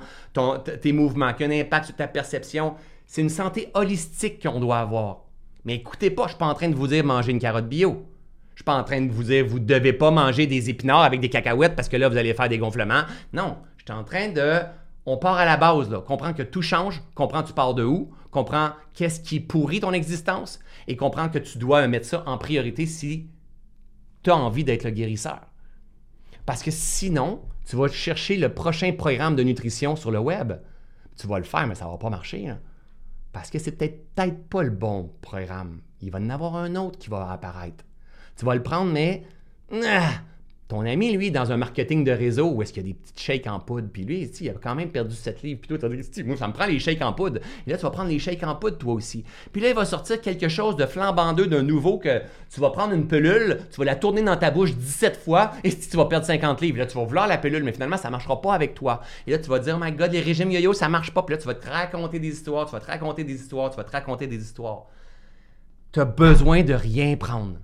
tes mouvements, qui a un impact sur ta perception. C'est une santé holistique qu'on doit avoir. Mais écoutez pas, je ne suis pas en train de vous dire manger une carotte bio. Je suis pas en train de vous dire vous ne devez pas manger des épinards avec des cacahuètes parce que là, vous allez faire des gonflements. Non, je suis en train de. On part à la base, là. Comprends que tout change, comprends tu pars de où, comprends qu'est-ce qui pourrit ton existence et comprends que tu dois mettre ça en priorité si tu as envie d'être le guérisseur. Parce que sinon, tu vas chercher le prochain programme de nutrition sur le web. Tu vas le faire, mais ça ne va pas marcher. Hein. Parce que c'est peut-être peut pas le bon programme. Il va y en avoir un autre qui va apparaître. Tu vas le prendre, mais ah, ton ami, lui, dans un marketing de réseau où est-ce qu'il y a des petites shakes en poudre, puis lui, il a quand même perdu 7 livres, puis toi, tu as dit, moi, ça me prend les shakes en poudre. Et là, tu vas prendre les shakes en poudre, toi aussi. Puis là, il va sortir quelque chose de flambandeux, d'un nouveau, que tu vas prendre une pelule, tu vas la tourner dans ta bouche 17 fois, et tu vas perdre 50 livres. Là, tu vas vouloir la pelule, mais finalement, ça ne marchera pas avec toi. Et là, tu vas dire, oh my God, les régimes yo-yo, ça marche pas. Puis là, tu vas te raconter des histoires, tu vas te raconter des histoires, tu vas te raconter des histoires. Tu as besoin de rien prendre.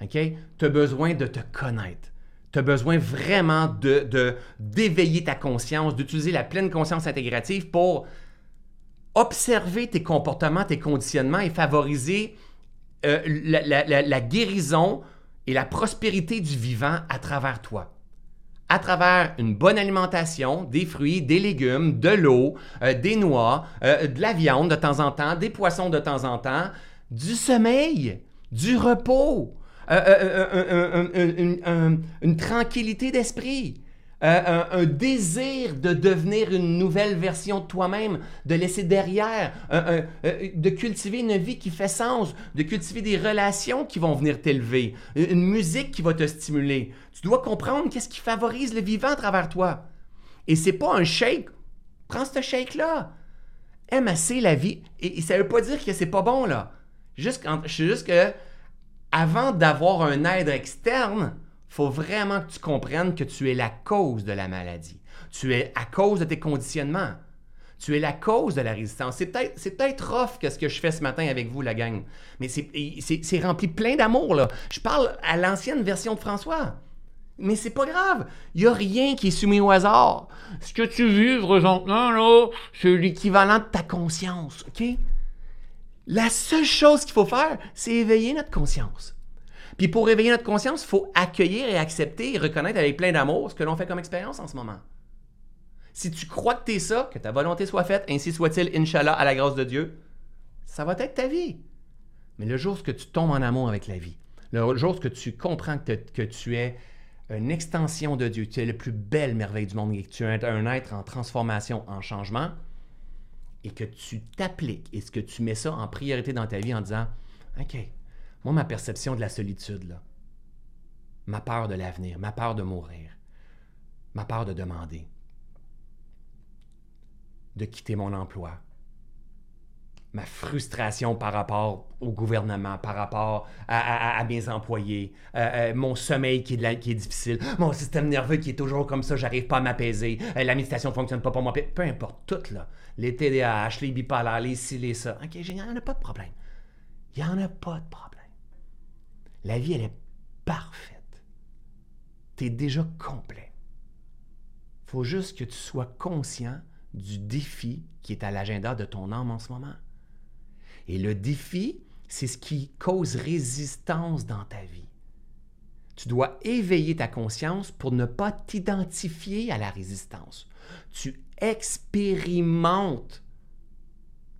OK? Tu as besoin de te connaître tu as besoin vraiment de, d'éveiller ta conscience, d'utiliser la pleine conscience intégrative pour observer tes comportements, tes conditionnements et favoriser euh, la, guérison et la prospérité du vivant à travers toi. À travers une bonne alimentation, des fruits, des légumes, de l'eau, euh, des noix, euh, de la viande de temps en temps, des poissons de temps en temps, du sommeil, du repos, une tranquillité d'esprit. euh, un, désir de devenir une nouvelle version de toi-même, de laisser derrière, euh, de cultiver une vie qui fait sens, de cultiver des relations qui vont venir t'élever, une musique qui va te stimuler. Tu dois comprendre qu'est-ce qui favorise le vivant à travers toi. Et c'est pas un shake. Prends ce shake-là. Aime assez la vie. Et, ça veut pas dire que c'est pas bon, là. Juste suis juste que, avant d'avoir un aide externe, faut vraiment que tu comprennes que tu es la cause de la maladie. Tu es à cause de tes conditionnements. Tu es la cause de la résistance. C'est peut-être, c'est peut-être rough que ce que je fais ce matin avec vous, la gang. Mais c'est, rempli plein d'amour, là. Je parle à l'ancienne version de François. Mais c'est pas grave. Il n'y a rien qui est soumis au hasard. Ce que tu vis présentement, là, c'est l'équivalent de ta conscience, OK? La seule chose qu'il faut faire, c'est éveiller notre conscience. Puis pour réveiller notre conscience, il faut accueillir et accepter et reconnaître avec plein d'amour ce que l'on fait comme expérience en ce moment. Si tu crois que tu es ça, que ta volonté soit faite, ainsi soit-il, Inch'Allah, à la grâce de Dieu, ça va être ta vie. Mais le jour où tu tombes en amour avec la vie, le jour où tu comprends que, que tu es une extension de Dieu, tu es la plus belle merveille du monde, et que tu es un être en transformation, en changement, et que tu t'appliques et ce que tu mets ça en priorité dans ta vie en disant OK, moi, ma perception de la solitude, là, ma peur de l'avenir, ma peur de mourir, ma peur de demander, de quitter mon emploi, ma frustration par rapport au gouvernement, par rapport à, mes employés, euh, euh, mon sommeil qui est, difficile, mon système nerveux qui est toujours comme ça, j'arrive pas à m'apaiser, euh, la méditation ne fonctionne pas pour moi, peu importe, tout là, les TDAH, les bipolaires, les ci, les ça, ok, il n'y en a pas de problème. Il n'y en a pas de problème. La vie, elle est parfaite. Tu es déjà complet. Faut juste que tu sois conscient du défi qui est à l'agenda de ton âme en ce moment. Et le défi, c'est ce qui cause résistance dans ta vie. Tu dois éveiller ta conscience pour ne pas t'identifier à la résistance. Tu expérimentes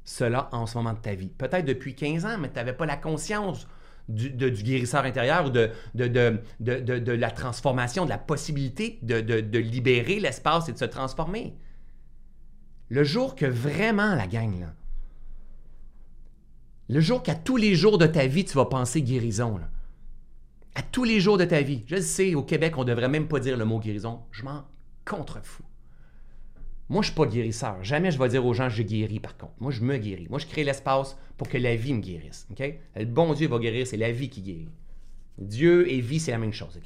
cela en ce moment de ta vie. Peut-être depuis 15 ans, mais tu n'avais pas la conscience du, guérisseur intérieur ou de, de, la transformation, de la possibilité de, libérer l'espace et de se transformer. Le jour que vraiment la gang, là, le jour qu'à tous les jours de ta vie, tu vas penser guérison, à tous les jours de ta vie, je sais, au Québec, on devrait même pas dire le mot guérison, je m'en contrefous. Moi, je suis pas guérisseur. Jamais je vais dire aux gens je guéris par contre. Moi, je me guéris. Moi, je crée l'espace pour que la vie me guérisse. Le bon Dieu va guérir, c'est la vie qui guérit. Dieu et vie, c'est la même chose.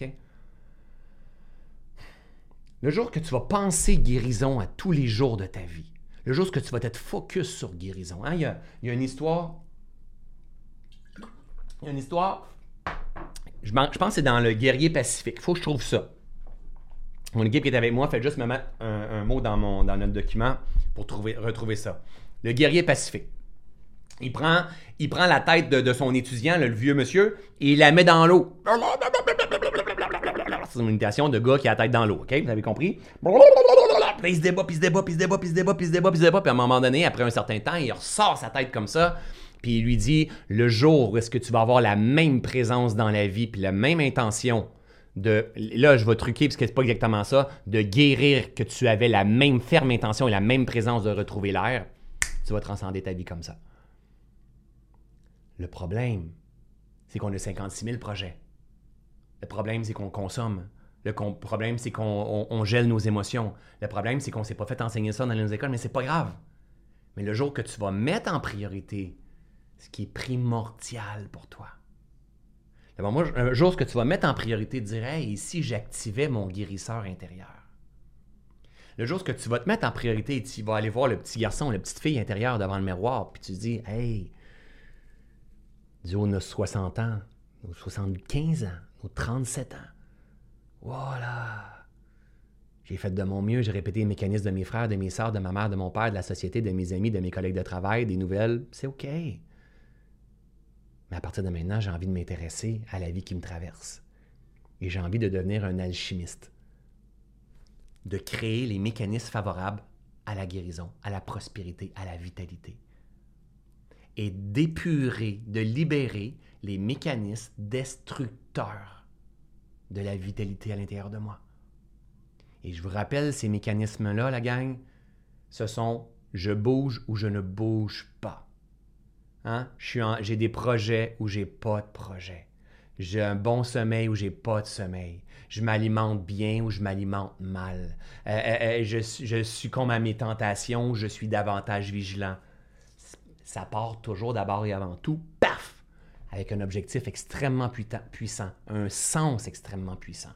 Le jour que tu vas penser guérison à tous les jours de ta vie, le jour que tu vas être focus sur guérison, hein, il, y a, une histoire. Il y a une histoire. Je, je pense que c'est dans le guerrier pacifique. Faut que je trouve ça. Mon équipe qui est avec moi fait juste me mettre un, mot dans, mon, dans notre document pour trouver, retrouver ça. Le guerrier pacifique. Il prend, il prend la tête de, son étudiant, le vieux monsieur, et il la met dans l'eau. C'est une imitation de gars qui a la tête dans l'eau, OK? Vous avez compris? Il se débat, puis il se débat, puis il se débat, puis il se débat, puis il se débat, puis il se débat, puis à un moment donné, après un certain temps, il ressort sa tête comme ça, puis il lui dit, le jour où est-ce que tu vas avoir la même présence dans la vie, puis la même intention de, là je vais truquer parce que c'est pas exactement ça, de guérir que tu avais la même ferme intention et la même présence de retrouver l'air, tu vas transcender ta vie comme ça. Le problème, c'est qu'on a 56 000 projets. Le problème, c'est qu'on consomme. Le problème, c'est qu'on gèle nos émotions. Le problème, c'est qu'on s'est pas fait enseigner ça dans nos écoles, mais c'est pas grave. Mais le jour que tu vas mettre en priorité ce qui est primordial pour toi, moi, un jour, ce que tu vas mettre en priorité, tu dirais, et si j'activais mon guérisseur intérieur? Le jour, ce que tu vas te mettre en priorité, tu vas aller voir le petit garçon, la petite fille intérieure devant le miroir, puis tu te dis, hey, Dieu, on a 60 ans, ou 75 ans, ou 37 ans. Voilà. J'ai fait de mon mieux, j'ai répété les mécanismes de mes frères, de mes sœurs, de ma mère, de mon père, de la société, de mes amis, de mes collègues de travail, des nouvelles. C'est OK. À partir de maintenant, j'ai envie de m'intéresser à la vie qui me traverse. Et j'ai envie de devenir un alchimiste. De créer les mécanismes favorables à la guérison, à la prospérité, à la vitalité. Et d'épurer, de libérer les mécanismes destructeurs de la vitalité à l'intérieur de moi. Et je vous rappelle, ces mécanismes-là, la gang, ce sont je bouge ou je ne bouge pas. Hein? J'ai des projets ou j'ai pas de projet. J'ai un bon sommeil ou j'ai pas de sommeil. Je m'alimente bien ou je m'alimente mal. Euh, euh, euh, je, je succombe à mes tentations ou je suis davantage vigilant. Ça part toujours d'abord et avant tout, paf, avec un objectif extrêmement puissant, un sens extrêmement puissant.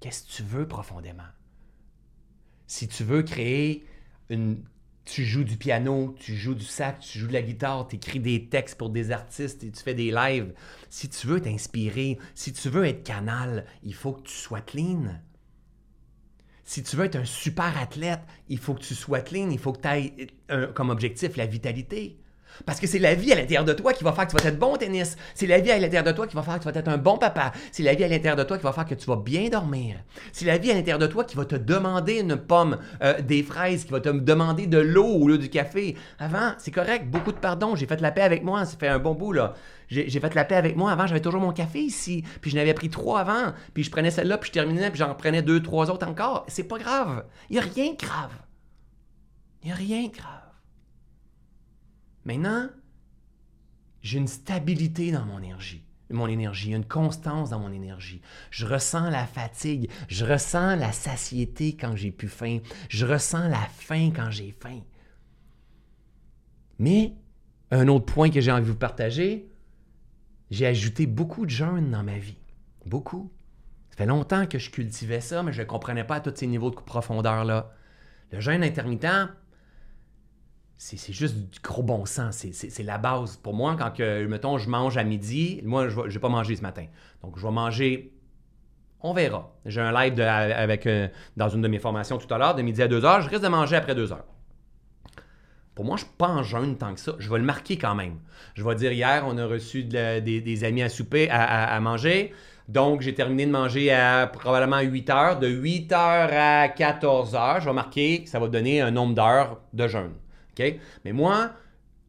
Qu'est-ce que tu veux profondément? Si tu veux créer une tu joues du piano, tu joues du sac, tu joues de la guitare, tu écris des textes pour des artistes et tu fais des lives. Si tu veux t'inspirer, si tu veux être canal, il faut que tu sois clean. Si tu veux être un super athlète, il faut que tu sois clean, il faut que tu aies comme objectif la vitalité. Parce que c'est la vie à l'intérieur de toi qui va faire que tu vas être bon au tennis. C'est la vie à l'intérieur de toi qui va faire que tu vas être un bon papa. C'est la vie à l'intérieur de toi qui va faire que tu vas bien dormir. C'est la vie à l'intérieur de toi qui va te demander une pomme, euh, des fraises, qui va te demander de l'eau au lieu du café. Avant, c'est correct, beaucoup de pardon. J'ai fait la paix avec moi, ça fait un bon bout là. J'ai fait la paix avec moi. Avant, j'avais toujours mon café ici. Puis je n'avais pris trois avant. Puis je prenais celle-là, puis je terminais, puis j'en prenais deux, trois autres encore. C'est pas grave. Il n'y a rien de grave. Il n'y a rien de grave. Maintenant, j'ai une stabilité dans mon énergie mon énergie, une constance dans mon énergie. Je ressens la fatigue, je ressens la satiété quand j'ai plus faim, je ressens la faim quand j'ai faim. Mais un autre point que j'ai envie de vous partager, j'ai ajouté beaucoup de jeûnes dans ma vie. Beaucoup. Ça fait longtemps que je cultivais ça, mais je ne comprenais pas à tous ces niveaux de profondeur-là. Le jeûne intermittent, c'est juste du gros bon sens. C'est la base. Pour moi, quand mettons, je mange à midi, moi, je n'ai pas mangé ce matin. Donc, je vais manger, on verra. J'ai un live avec, euh, dans une de mes formations tout à l'heure, de midi à 2 heures. Je risque de manger après 2 heures. Pour moi, je ne suis pas en jeûne tant que ça. Je vais le marquer quand même. Je vais dire, hier, on a reçu des, amis à souper, à, manger. Donc, j'ai terminé de manger à probablement 8 heures. De 8 heures à 14 heures, je vais marquer, ça va donner un nombre d'heures de jeûne. Mais moi,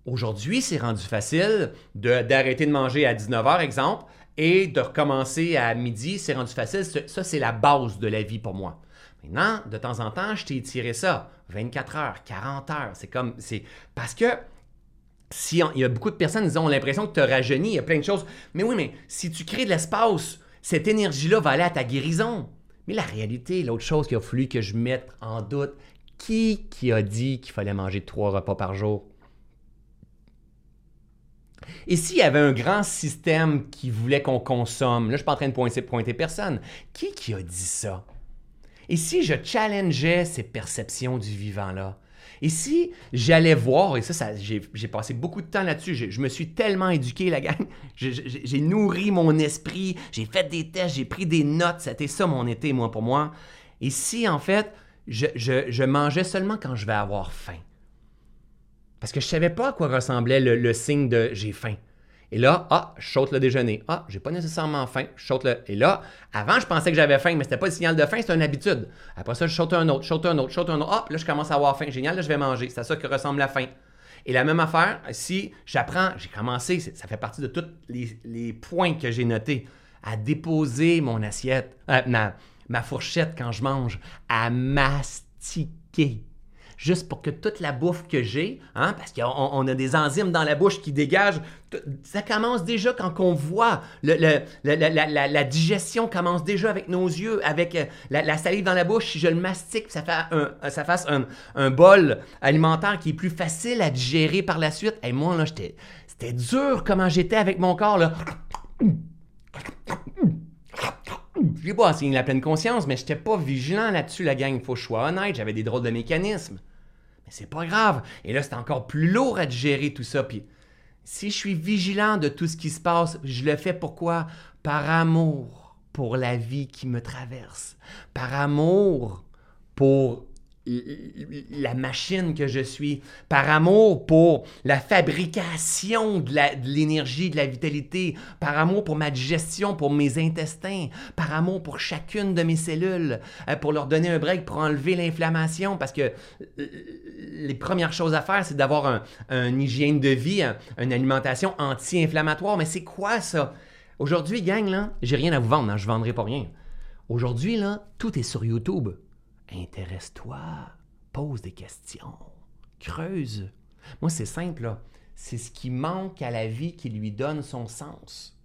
aujourd'hui, c'est rendu facile d'arrêter de, manger à 19h, exemple, et de recommencer à midi, c'est rendu facile. Ça, c'est la base de la vie pour moi. Maintenant, de temps en temps, je t'ai étiré ça. 24 heures, 40 heures. C'est comme. c'est Parce que si il y a beaucoup de personnes qui ont l'impression que tu as rajeuni, il y a plein de choses. Mais oui, mais si tu crées de l'espace, cette énergie-là va aller à ta guérison. Mais la réalité, l'autre chose qu'il a fallu que je mette en doute, qui qui a dit qu'il fallait manger trois repas par jour? Et s'il y avait un grand système qui voulait qu'on consomme, là je ne suis pas en train de pointer, pointer personne, qui qui a dit ça? Et si je challengeais ces perceptions du vivant-là? Et si j'allais voir, et ça, ça j'ai passé beaucoup de temps là-dessus, je, me suis tellement éduqué, la gang, j'ai nourri mon esprit, j'ai fait des tests, j'ai pris des notes, c'était ça mon été, moi, pour moi. Et si, en fait, je, mangeais seulement quand je vais avoir faim. Parce que je ne savais pas à quoi ressemblait le, signe de j'ai faim. Et là, ah, je saute le déjeuner. Ah, j'ai pas nécessairement faim, je. Et là, avant, je pensais que j'avais faim, mais c'était pas le signal de faim, c'était une habitude. Après ça, je saute un autre, je saute un autre, je saute un autre. Ah, là, je commence à avoir faim. Génial, là, je vais manger. C'est à ça que ressemble la faim. Et la même affaire, si j'apprends, j'ai commencé, ça fait partie de tous les, points que j'ai notés, à déposer mon assiette, euh, fourchette quand je mange, à mastiquer. Juste pour que toute la bouffe que j'ai, hein, parce qu'on a des enzymes dans la bouche qui dégagent, ça commence déjà quand on voit. la, digestion commence déjà avec nos yeux, avec euh, la, salive dans la bouche. Si je le mastique, ça, fait ça fasse un, bol alimentaire qui est plus facile à digérer par la suite. Et moi, là, c'était dur comment j'étais avec mon corps. Je n'ai pas enseigné la pleine conscience, mais je n'étais pas vigilant là-dessus, la gang. Faut que je sois honnête, j'avais des drôles de mécanismes. Mais c'est pas grave. Et là, c'est encore plus lourd à digérer tout ça. Puis si je suis vigilant de tout ce qui se passe, je le fais pourquoi? Par amour pour la vie qui me traverse. Par amour pour la machine que je suis, par amour pour la fabrication de l'énergie, de, la vitalité, par amour pour ma digestion, pour mes intestins, par amour pour chacune de mes cellules, euh, pour leur donner un break, pour enlever l'inflammation, parce que euh, les premières choses à faire, c'est d'avoir un, une hygiène de vie, une alimentation anti-inflammatoire. Mais c'est quoi ça? Aujourd'hui, gang, là, j'ai rien à vous vendre, hein, je ne vendrai pas rien. Aujourd'hui, là, tout est sur YouTube. Intéresse-toi, pose des questions, creuse. Moi, c'est simple. C'est ce qui manque à la vie qui lui donne son sens.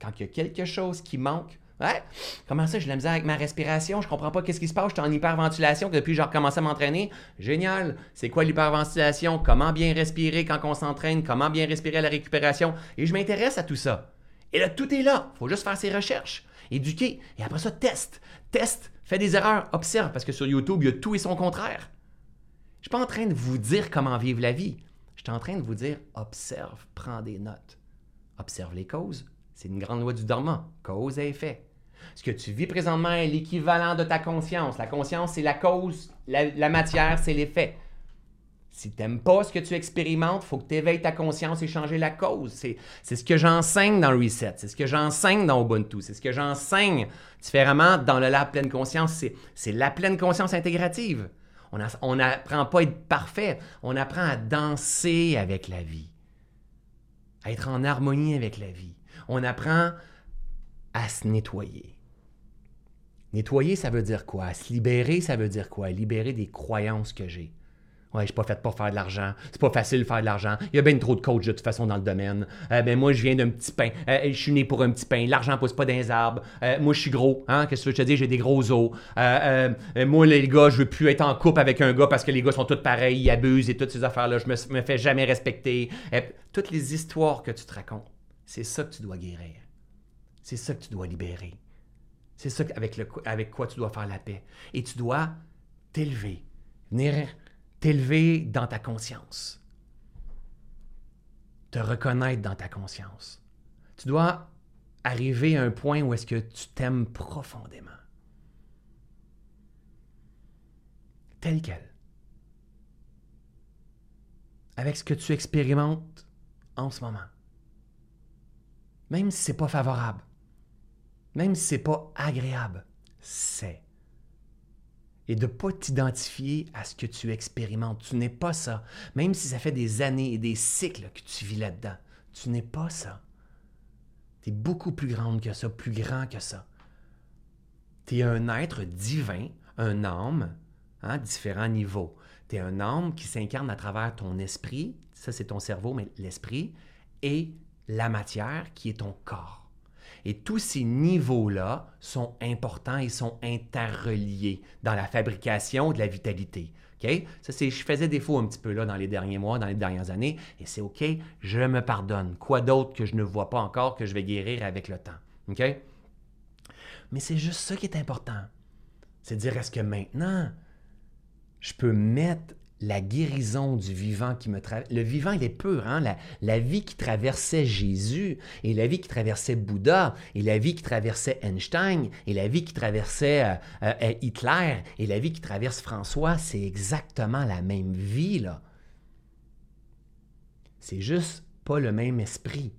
Quand il y a quelque chose qui manque, ouais, comment ça, j'ai la misère avec ma respiration, je comprends pas qu'est-ce qui se passe, je suis en hyperventilation depuis que j'ai recommencé à m'entraîner. Génial. C'est quoi l'hyperventilation? Comment bien respirer quand on s'entraîne? Comment bien respirer à la récupération? Et je m'intéresse à tout ça. Et là, tout est là. Faut juste faire ses recherches, éduquer. Et après ça, teste. Teste, fais des erreurs, observe, parce que sur YouTube, il y a tout et son contraire. Je ne suis pas en train de vous dire comment vivre la vie. Je suis en train de vous dire, observe, prends des notes. Observe les causes. C'est une grande loi du dormant. Cause et effet. Ce que tu vis présentement est l'équivalent de ta conscience. La conscience, c'est la cause. La, matière, c'est l'effet. Si tu n'aimes pas ce que tu expérimentes, il faut que tu éveilles ta conscience et changer la cause. C'est ce que j'enseigne dans Reset, c'est ce que j'enseigne dans Ubuntu, c'est ce que j'enseigne différemment dans le Lab Pleine Conscience. C'est la pleine conscience intégrative. On n'apprend pas à être parfait, on apprend à danser avec la vie, à être en harmonie avec la vie. On apprend à se nettoyer. Nettoyer, ça veut dire quoi? Se libérer, ça veut dire quoi? Libérer des croyances que j'ai. Ouais, je suis pas fait pour faire de l'argent. C'est pas facile de faire de l'argent. Il y a bien trop de coachs de toute façon dans le domaine. Euh, ben moi, je viens d'un petit pain. Euh, je suis né pour un petit pain. L'argent pousse pas dans les arbres. Euh, moi, je suis gros. Hein? Qu'est-ce que je te dis? J'ai des gros os. moi, les gars, je veux plus être en couple avec un gars parce que les gars sont tous pareils, ils abusent et toutes ces affaires-là. Je me, me fais jamais respecter. toutes les histoires que tu te racontes, c'est ça que tu dois guérir. C'est ça que tu dois libérer. C'est ça avec, avec quoi tu dois faire la paix. Et tu dois t'élever. Venir t'élever dans ta conscience, te reconnaître dans ta conscience. Tu dois arriver à un point où est-ce que tu t'aimes profondément. Tel quel. Avec ce que tu expérimentes en ce moment. Même si ce n'est pas favorable. Même si ce n'est pas agréable. C'est et de ne pas t'identifier à ce que tu expérimentes. Tu n'es pas ça. Même si ça fait des années et des cycles que tu vis là-dedans, tu n'es pas ça. Tu es beaucoup plus grande que ça, plus grand que ça. Tu es un être divin, un âme, à hein, différents niveaux. Tu es un âme qui s'incarne à travers ton esprit, ça c'est ton cerveau, mais l'esprit, et la matière qui est ton corps. Et tous ces niveaux-là sont importants et sont interreliés dans la fabrication de la vitalité. OK? Ça, c'est, je faisais défaut un petit peu là dans les derniers mois, dans les dernières années, et c'est OK, je me pardonne. Quoi d'autre que je ne vois pas encore que je vais guérir avec le temps? OK? Mais c'est juste ça qui est important. C'est dire, est-ce que maintenant, je peux mettre la guérison du vivant qui me traverse. Le vivant, il est pur. Hein? La, vie qui traversait Jésus, et la vie qui traversait Bouddha, et la vie qui traversait Einstein, et la vie qui traversait euh, euh, Hitler, et la vie qui traverse François, c'est exactement la même vie. là. C'est juste pas le même esprit.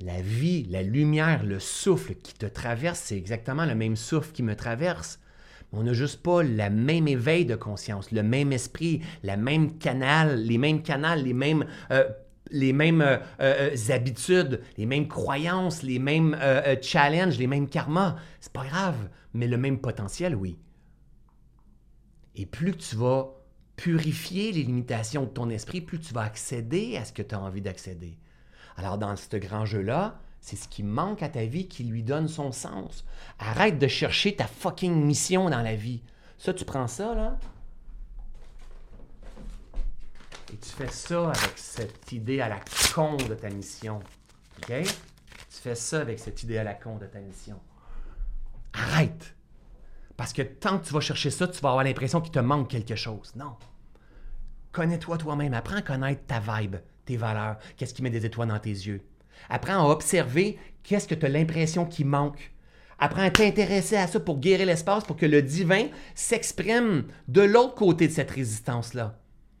La vie, la lumière, le souffle qui te traverse, c'est exactement le même souffle qui me traverse. On n'a juste pas le même éveil de conscience, le même esprit, la même canal, les mêmes canals, les mêmes, euh, euh, euh, habitudes, les mêmes croyances, les mêmes challenges, les mêmes karmas. C'est pas grave, mais le même potentiel, oui. Et plus tu vas purifier les limitations de ton esprit, plus tu vas accéder à ce que tu as envie d'accéder. Alors dans ce grand jeu-là, c'est ce qui manque à ta vie qui lui donne son sens. Arrête de chercher ta fucking mission dans la vie. Ça, tu prends ça, là. Et tu fais ça avec cette idée à la con de ta mission. OK? Tu fais ça avec cette idée à la con de ta mission. Arrête! Parce que tant que tu vas chercher ça, tu vas avoir l'impression qu'il te manque quelque chose. Non. Connais-toi toi-même. Apprends à connaître ta vibe, tes valeurs, qu'est-ce qui met des étoiles dans tes yeux? Apprends à observer qu'est-ce que tu as l'impression qui manque. Apprends à t'intéresser à ça pour guérir l'espace, pour que le divin s'exprime de l'autre côté de cette résistance-là.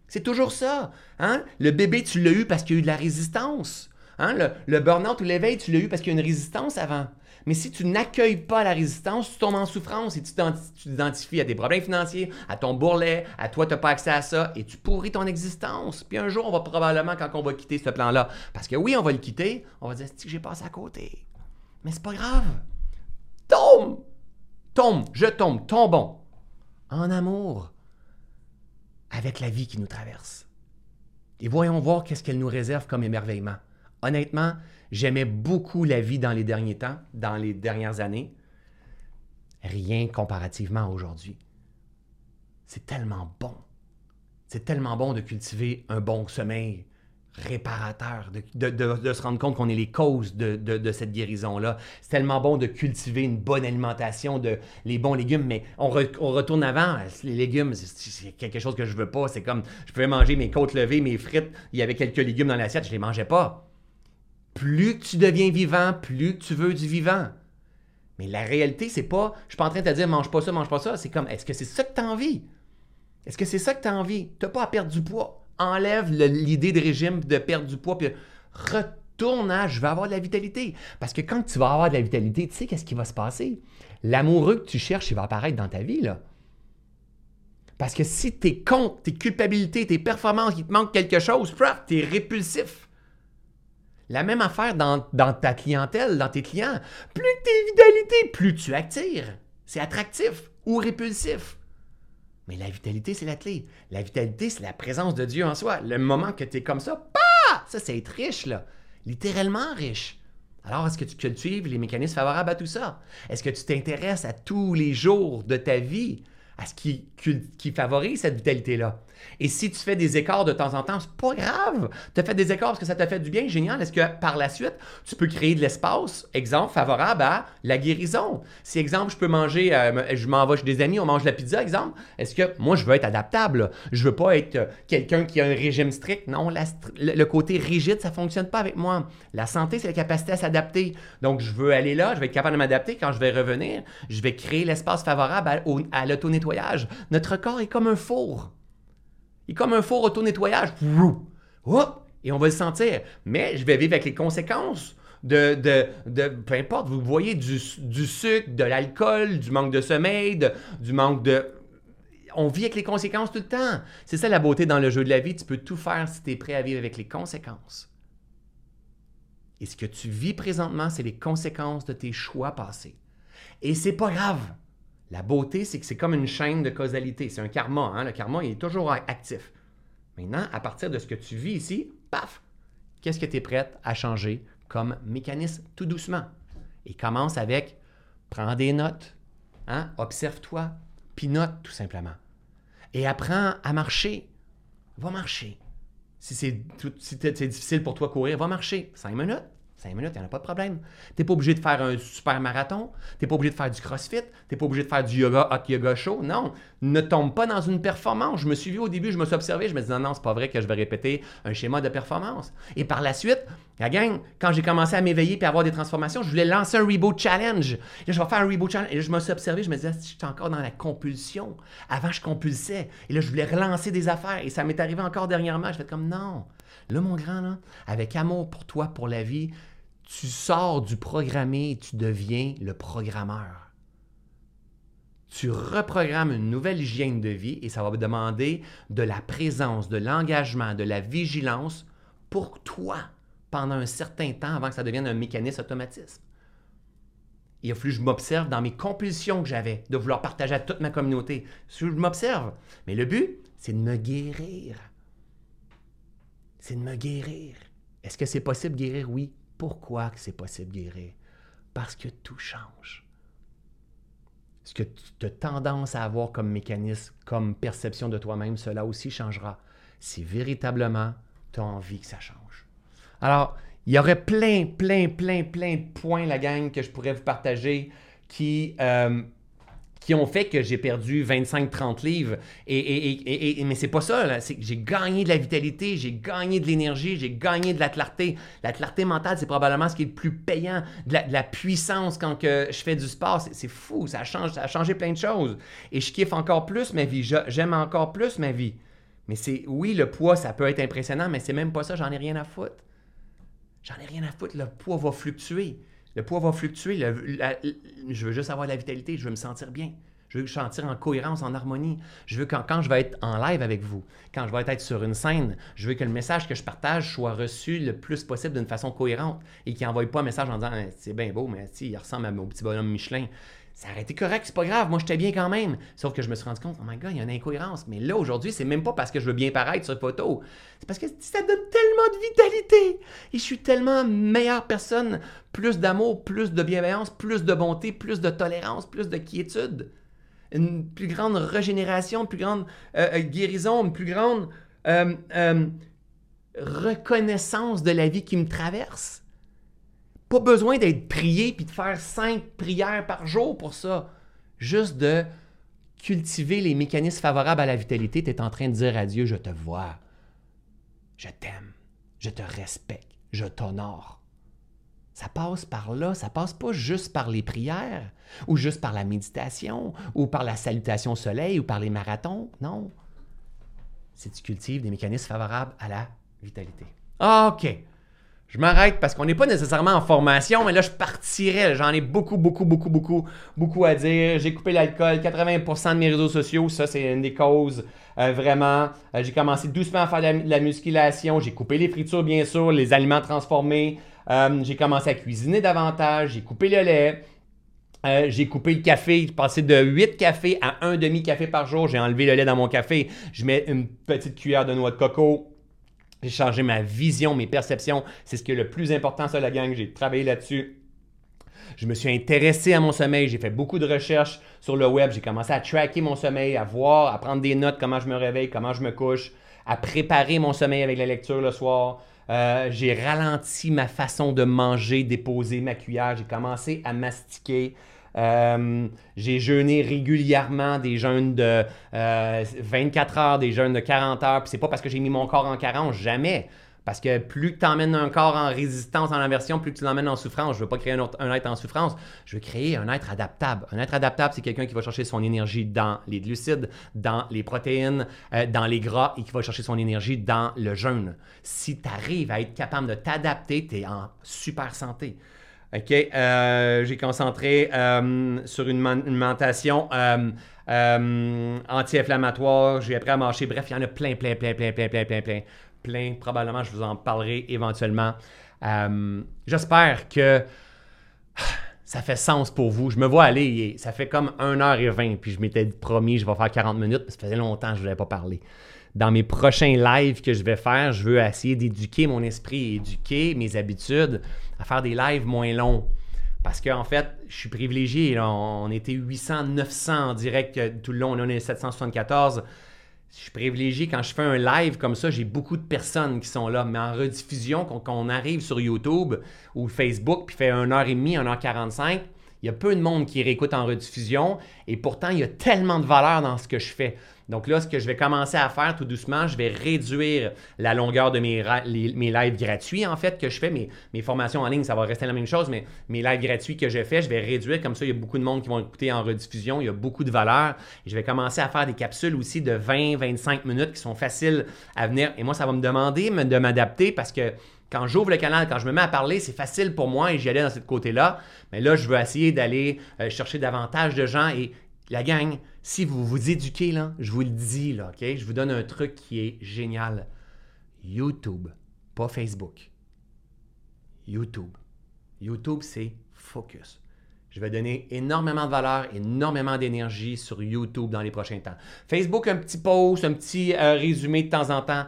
C'est toujours ça. Hein? Le bébé, tu l'as eu parce qu'il y a eu de la résistance. Hein? Le, le burn-out ou l'éveil, tu l'as eu parce qu'il y a eu une résistance avant. Mais si tu n'accueilles pas la résistance, tu tombes en souffrance et tu t'identifies à des problèmes financiers, à ton bourrelet, à toi, tu n'as pas accès à ça et tu pourris ton existence. Puis un jour, on va probablement, quand on va quitter ce plan-là, parce que oui, on va le quitter, on va dire, que j'ai passé à côté. Mais c'est pas grave. Tombe! tombe, je tombe, tombons en amour avec la vie qui nous traverse. Et voyons voir qu'est-ce qu'elle nous réserve comme émerveillement. Honnêtement, j'aimais beaucoup la vie dans les derniers temps, dans les dernières années. Rien comparativement à aujourd'hui. C'est tellement bon. C'est tellement bon de cultiver un bon sommeil, réparateur, de, se rendre compte qu'on est les causes de, cette guérison-là. C'est tellement bon de cultiver une bonne alimentation, de les bons légumes, mais on, retourne avant. Les légumes, c'est quelque chose que je veux pas. C'est comme, je pouvais manger mes côtes levées, mes frites, il y avait quelques légumes dans l'assiette, je les mangeais pas. Plus tu deviens vivant, plus tu veux du vivant. Mais la réalité, c'est pas, je suis pas en train de te dire mange pas ça, mange pas ça. C'est comme, est-ce que c'est ça que tu as envie? Est-ce que c'est ça que tu as envie? Tu pas à perdre du poids enlève l'idée de régime de perdre du poids, puis retourne à je vais avoir de la vitalité. Parce que quand tu vas avoir de la vitalité, tu sais qu'est-ce qui va se passer? L'amoureux que tu cherches, il va apparaître dans ta vie, là. Parce que si tes comptes, tes culpabilités, tes performances, il te manque quelque chose, tu es répulsif. La même affaire dans, ta clientèle, dans tes clients. Plus tes vitalités, plus tu attires. C'est attractif ou répulsif. Mais la vitalité, c'est la clé. La vitalité, c'est la présence de Dieu en soi. Le moment que tu es comme ça, bah! ça, c'est être riche, là. Littéralement riche. Alors, est-ce que tu cultives les mécanismes favorables à tout ça? Est-ce que tu t'intéresses à tous les jours de ta vie à ce qui, favorise cette vitalité-là? Et si tu fais des écarts de temps en temps, c'est pas grave. Tu as fait des écarts parce que ça t'a fait du bien, génial. Est-ce que par la suite, tu peux créer de l'espace, exemple, favorable à la guérison? Si, exemple, je peux manger, euh, je m'en vais chez des amis, on mange la pizza, exemple, est-ce que moi, je veux être adaptable? Je veux pas être euh, quelqu'un qui a un régime strict. Non, le côté rigide, ça fonctionne pas avec moi. La santé, c'est la capacité à s'adapter. Donc, je veux aller là, je vais être capable de m'adapter. Quand je vais revenir, je vais créer l'espace favorable à, à l'auto-nettoyage. Notre corps est comme un four. Il est comme un faux auto-nettoyage. Et on va le sentir. Mais je vais vivre avec les conséquences de, de, peu importe, vous voyez, du, sucre, de l'alcool, du manque de sommeil, du manque de... On vit avec les conséquences tout le temps. C'est ça la beauté dans le jeu de la vie. Tu peux tout faire si tu es prêt à vivre avec les conséquences. Et ce que tu vis présentement, c'est les conséquences de tes choix passés. Et c'est pas grave. La beauté, c'est que c'est comme une chaîne de causalité. C'est un karma. Hein? Le karma, il est toujours actif. Maintenant, à partir de ce que tu vis ici, paf, qu'est-ce que tu es prête à changer comme mécanisme tout doucement? Et commence avec prends des notes, hein? observe-toi, puis note tout simplement. Et apprends à marcher. Va marcher. Si c'est difficile pour toi courir, va marcher. Cinq minutes, 5 minutes, il n'y en a pas de problème. Tu n'es pas obligé de faire un super marathon, tu n'es pas obligé de faire du crossfit, tu n'es pas obligé de faire du yoga, hot yoga show. Non, ne tombe pas dans une performance. Je me suis vu au début, je me suis observé, je me disais non, non, c'est pas vrai que je vais répéter un schéma de performance. Et par la suite, la gang, quand j'ai commencé à m'éveiller et à avoir des transformations, je voulais lancer un Reboot Challenge. Là, je vais faire un Reboot Challenge. Et je me suis observé, je me disais, je suis encore dans la compulsion. Avant, je compulsais. Et là, je voulais relancer des affaires. Et ça m'est arrivé encore dernièrement. Je fais comme non. Là, mon grand, avec amour pour toi, pour la vie, tu sors du programmé et tu deviens le programmeur. Tu reprogrammes une nouvelle hygiène de vie et ça va demander de la présence, de l'engagement, de la vigilance pour toi pendant un certain temps avant que ça devienne un mécanisme automatisme. Il a fallu que je m'observe dans mes compulsions que j'avais de vouloir partager à toute ma communauté. Je m'observe. Mais le but, c'est de me guérir. C'est de me guérir. Est-ce que c'est possible de guérir? Oui. Pourquoi c'est possible de guérir? Parce que tout change. Ce que tu as tendance à avoir comme mécanisme, comme perception de toi-même, cela aussi changera si véritablement tu as envie que ça change. Alors, il y aurait plein, plein, plein, plein de points, la gang, que je pourrais vous partager qui euh, qui ont fait que j'ai perdu 25-30 livres. Et, et, et, mais c'est pas ça, j'ai gagné de la vitalité, j'ai gagné de l'énergie, j'ai gagné de la clarté. La clarté mentale, c'est probablement ce qui est le plus payant, de la, puissance quand que je fais du sport. C'est fou, ça, change, ça a changé plein de choses. Et je kiffe encore plus ma vie, j'aime encore plus ma vie. Mais c'est, oui, le poids, ça peut être impressionnant, mais c'est même pas ça, j'en ai rien à foutre. J'en ai rien à foutre, le poids va fluctuer. Le poids va fluctuer. je veux juste avoir de la vitalité. Je veux me sentir bien. Je veux me sentir en cohérence, en harmonie. Je veux que quand je vais être en live avec vous, quand je vais être sur une scène, je veux que le message que je partage soit reçu le plus possible d'une façon cohérente et qu'il n'envoie pas un message en disant C'est bien beau, mais il ressemble à mon petit bonhomme Michelin. Ça aurait été correct, c'est pas grave, moi j'étais bien quand même. Sauf que je me suis rendu compte, oh my god, il y a une incohérence. Mais là, aujourd'hui, c'est même pas parce que je veux bien paraître sur photo. C'est parce que ça donne tellement de vitalité. Et je suis tellement meilleure personne. Plus d'amour, plus de bienveillance, plus de bonté, plus de tolérance, plus de quiétude. Une plus grande régénération, une plus grande euh, euh, guérison, une plus grande euh, reconnaissance de la vie qui me traverse. Pas besoin d'être prié puis de faire cinq prières par jour pour ça. Juste de cultiver les mécanismes favorables à la vitalité. Tu es en train de dire à Dieu, je te vois, je t'aime, je te respecte, je t'honore. Ça passe par là, ça passe pas juste par les prières, ou juste par la méditation, ou par la salutation au soleil, ou par les marathons. Non. C'est tu cultives des mécanismes favorables à la vitalité. Ah, OK. Je m'arrête parce qu'on n'est pas nécessairement en formation, mais là, je partirais. J'en ai beaucoup, beaucoup, beaucoup, beaucoup, beaucoup à dire. J'ai coupé l'alcool, 80% de mes réseaux sociaux, ça, c'est une des causes. Euh, vraiment, euh, j'ai commencé doucement à faire de la, musculation. J'ai coupé les fritures, bien sûr, les aliments transformés. Euh, j'ai commencé à cuisiner davantage. J'ai coupé le lait. j'ai coupé le café, j'ai passé de 8 cafés à un demi-café par jour. J'ai enlevé le lait dans mon café. Je mets une petite cuillère de noix de coco j'ai changé ma vision, mes perceptions. C'est ce qui est le plus important, ça, la gang. J'ai travaillé là-dessus. Je me suis intéressé à mon sommeil. J'ai fait beaucoup de recherches sur le web. J'ai commencé à tracker mon sommeil, à voir, à prendre des notes, comment je me réveille, comment je me couche, à préparer mon sommeil avec la lecture le soir. Euh, j'ai ralenti ma façon de manger, déposer ma cuillère. J'ai commencé à mastiquer. Euh, j'ai jeûné régulièrement des jeûnes de 24 euh, heures, des jeûnes de 40 heures. Puis c'est pas parce que j'ai mis mon corps en carence, jamais. Parce que plus tu emmènes un corps en résistance, en inversion, plus tu l'emmènes en souffrance. Je veux pas créer un, un, être en souffrance, je veux créer un être adaptable. Un être adaptable, c'est quelqu'un qui va chercher son énergie dans les glucides, dans les protéines, euh, dans les gras et qui va chercher son énergie dans le jeûne. Si tu arrives à être capable de t'adapter, tu es en super santé. OK, euh, j'ai concentré euh, sur une, alimentation euh, anti-inflammatoire. J'ai appris à marcher. Bref, il y en a plein, plein, plein, plein, plein, plein, plein, plein. Plein. Probablement, je vous en parlerai éventuellement. J'espère que ça fait sens pour vous. Je me vois aller, ça fait comme 1h20, puis je m'étais promis, je vais faire 40 minutes, ça faisait longtemps que je ne vous avais pas parlé dans mes prochains lives que je vais faire, je veux essayer d'éduquer mon esprit, éduquer mes habitudes à faire des lives moins longs. Parce qu'en fait, je suis privilégié. On était 800, 900 en direct tout le long. On est 774. Je suis privilégié quand je fais un live comme ça, j'ai beaucoup de personnes qui sont là. Mais en rediffusion, quand, on arrive sur YouTube ou Facebook, puis fait 1h30, 1h45, il y a peu de monde qui réécoute en rediffusion. Et pourtant, il y a tellement de valeur dans ce que je fais. Donc là, ce que je vais commencer à faire tout doucement, je vais réduire la longueur de mes, lives gratuits, en fait, que je fais. Mes, mes formations en ligne, ça va rester la même chose, mais mes lives gratuits que je fais, je vais réduire. Comme ça, il y a beaucoup de monde qui vont écouter en rediffusion. Il y a beaucoup de valeur. Je vais commencer à faire des capsules aussi de 20-25 minutes qui sont faciles à venir. Et moi, ça va me demander de m'adapter parce que quand j'ouvre le canal, quand je me mets à parler, c'est facile pour moi et j'y allais dans ce côté-là. Mais là, je veux essayer d'aller euh, chercher davantage de gens et la gang, si vous vous éduquez, je vous le dis? Je vous donne un truc qui est génial. YouTube, pas Facebook. YouTube. YouTube, c'est focus. Je vais donner énormément de valeur, énormément d'énergie sur YouTube dans les prochains temps. Facebook, un petit post, un petit euh, résumé de temps en temps.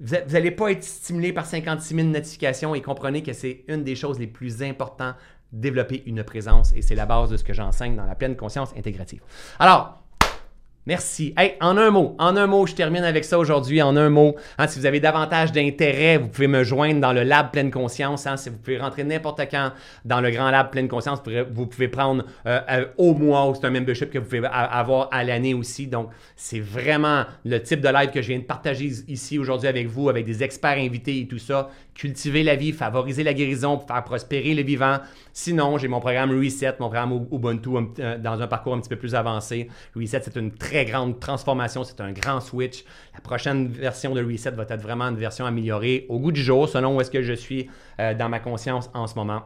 Vous n'allez pas être stimulé par 56 000 notifications et comprenez que c'est une des choses les plus importantes développer une présence et c'est la base de ce que j'enseigne dans la pleine conscience intégrative. Alors, Merci. Hey, en un mot, en un mot, je termine avec ça aujourd'hui. En un mot, hein, si vous avez davantage d'intérêt, vous pouvez me joindre dans le Lab Pleine Conscience. Hein, si vous pouvez rentrer n'importe quand dans le Grand Lab Pleine Conscience, vous pouvez prendre euh, euh, au mois c'est un membership que vous pouvez avoir à l'année aussi. Donc, c'est vraiment le type de live que je viens de partager ici aujourd'hui avec vous, avec des experts invités et tout ça. Cultiver la vie, favoriser la guérison, faire prospérer le vivant. Sinon, j'ai mon programme Reset, mon programme Ubuntu euh, dans un parcours un petit peu plus avancé. Reset, c'est une très grande transformation, c'est un grand switch. La prochaine version de Reset va être vraiment une version améliorée au goût du jour, selon où est-ce que je suis euh, dans ma conscience en ce moment.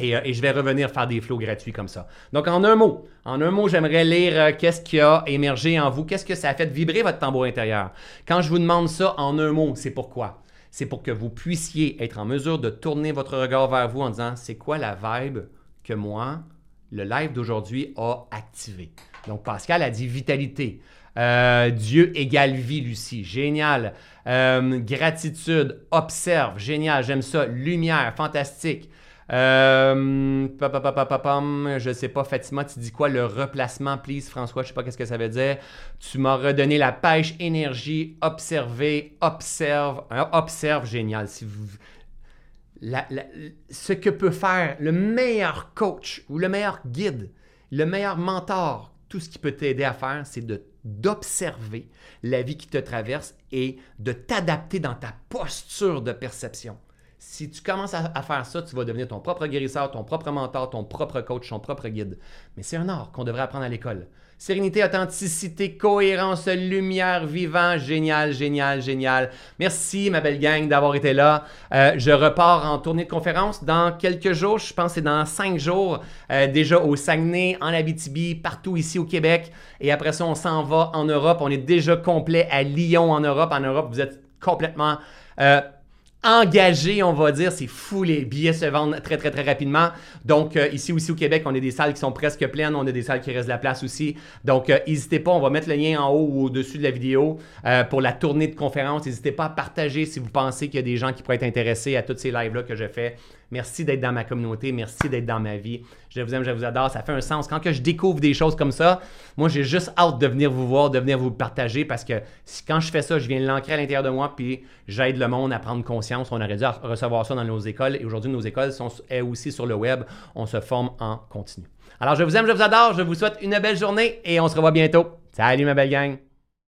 Euh, et, je vais revenir faire des flots gratuits comme ça. Donc, en un mot, en un mot, j'aimerais lire qu'est-ce qui a émergé en vous, qu'est-ce que ça a fait vibrer votre tambour intérieur? Quand je vous demande ça en un mot, c'est pourquoi? C'est pour que vous puissiez être en mesure de tourner votre regard vers vous en disant c'est quoi la vibe que moi, le live d'aujourd'hui a activé. Donc, Pascal a dit vitalité. Euh, Dieu égale vie, Lucie. Génial. Euh, gratitude, observe. Génial, j'aime ça. Lumière, fantastique. Euh, je sais pas, Fatima, tu dis quoi? Le replacement, please, François, je sais pas qu'est-ce que ça veut dire. Tu m'as redonné la pêche, énergie, observer, observe, hein, observe, génial. Ce que peut faire le meilleur coach ou le meilleur guide, le meilleur mentor, tout ce qui peut t'aider à faire, c'est d'observer la vie qui te traverse et de t'adapter dans ta posture de perception. Si tu commences à, faire ça, tu vas devenir ton propre guérisseur, ton propre mentor, ton propre coach, ton propre guide. Mais c'est un art qu'on devrait apprendre à l'école. Sérénité, authenticité, cohérence, lumière, vivant, génial, génial, génial. Merci, ma belle gang, d'avoir été là. Euh, je repars en tournée de conférence dans quelques jours. Je pense que c'est dans cinq jours. Euh, déjà au Saguenay, en Abitibi, partout ici au Québec. Et après ça, on s'en va en Europe. On est déjà complet à Lyon en Europe. En Europe, vous êtes complètement... Euh, engagé, on va dire. C'est fou, les billets se vendent très, très, très rapidement. Donc, euh, ici aussi au Québec, on a des salles qui sont presque pleines. On a des salles qui restent de la place aussi. Donc, euh, n'hésitez pas, on va mettre le lien en haut ou au-dessus de la vidéo euh, pour la tournée de conférence. N'hésitez pas à partager si vous pensez qu'il y a des gens qui pourraient être intéressés à tous ces lives-là que je fais. Merci d'être dans ma communauté. Merci d'être dans ma vie. Je vous aime, je vous adore. Ça fait un sens. Quand que je découvre des choses comme ça, moi, j'ai juste hâte de venir vous voir, de venir vous partager parce que quand je fais ça, je viens l'ancrer à l'intérieur de moi puis j'aide le monde à prendre conscience. On aurait dû recevoir ça dans nos écoles et aujourd'hui, nos écoles sont aussi sur le web. On se forme en continu. Alors, je vous aime, je vous adore. Je vous souhaite une belle journée et on se revoit bientôt. Salut, ma belle gang.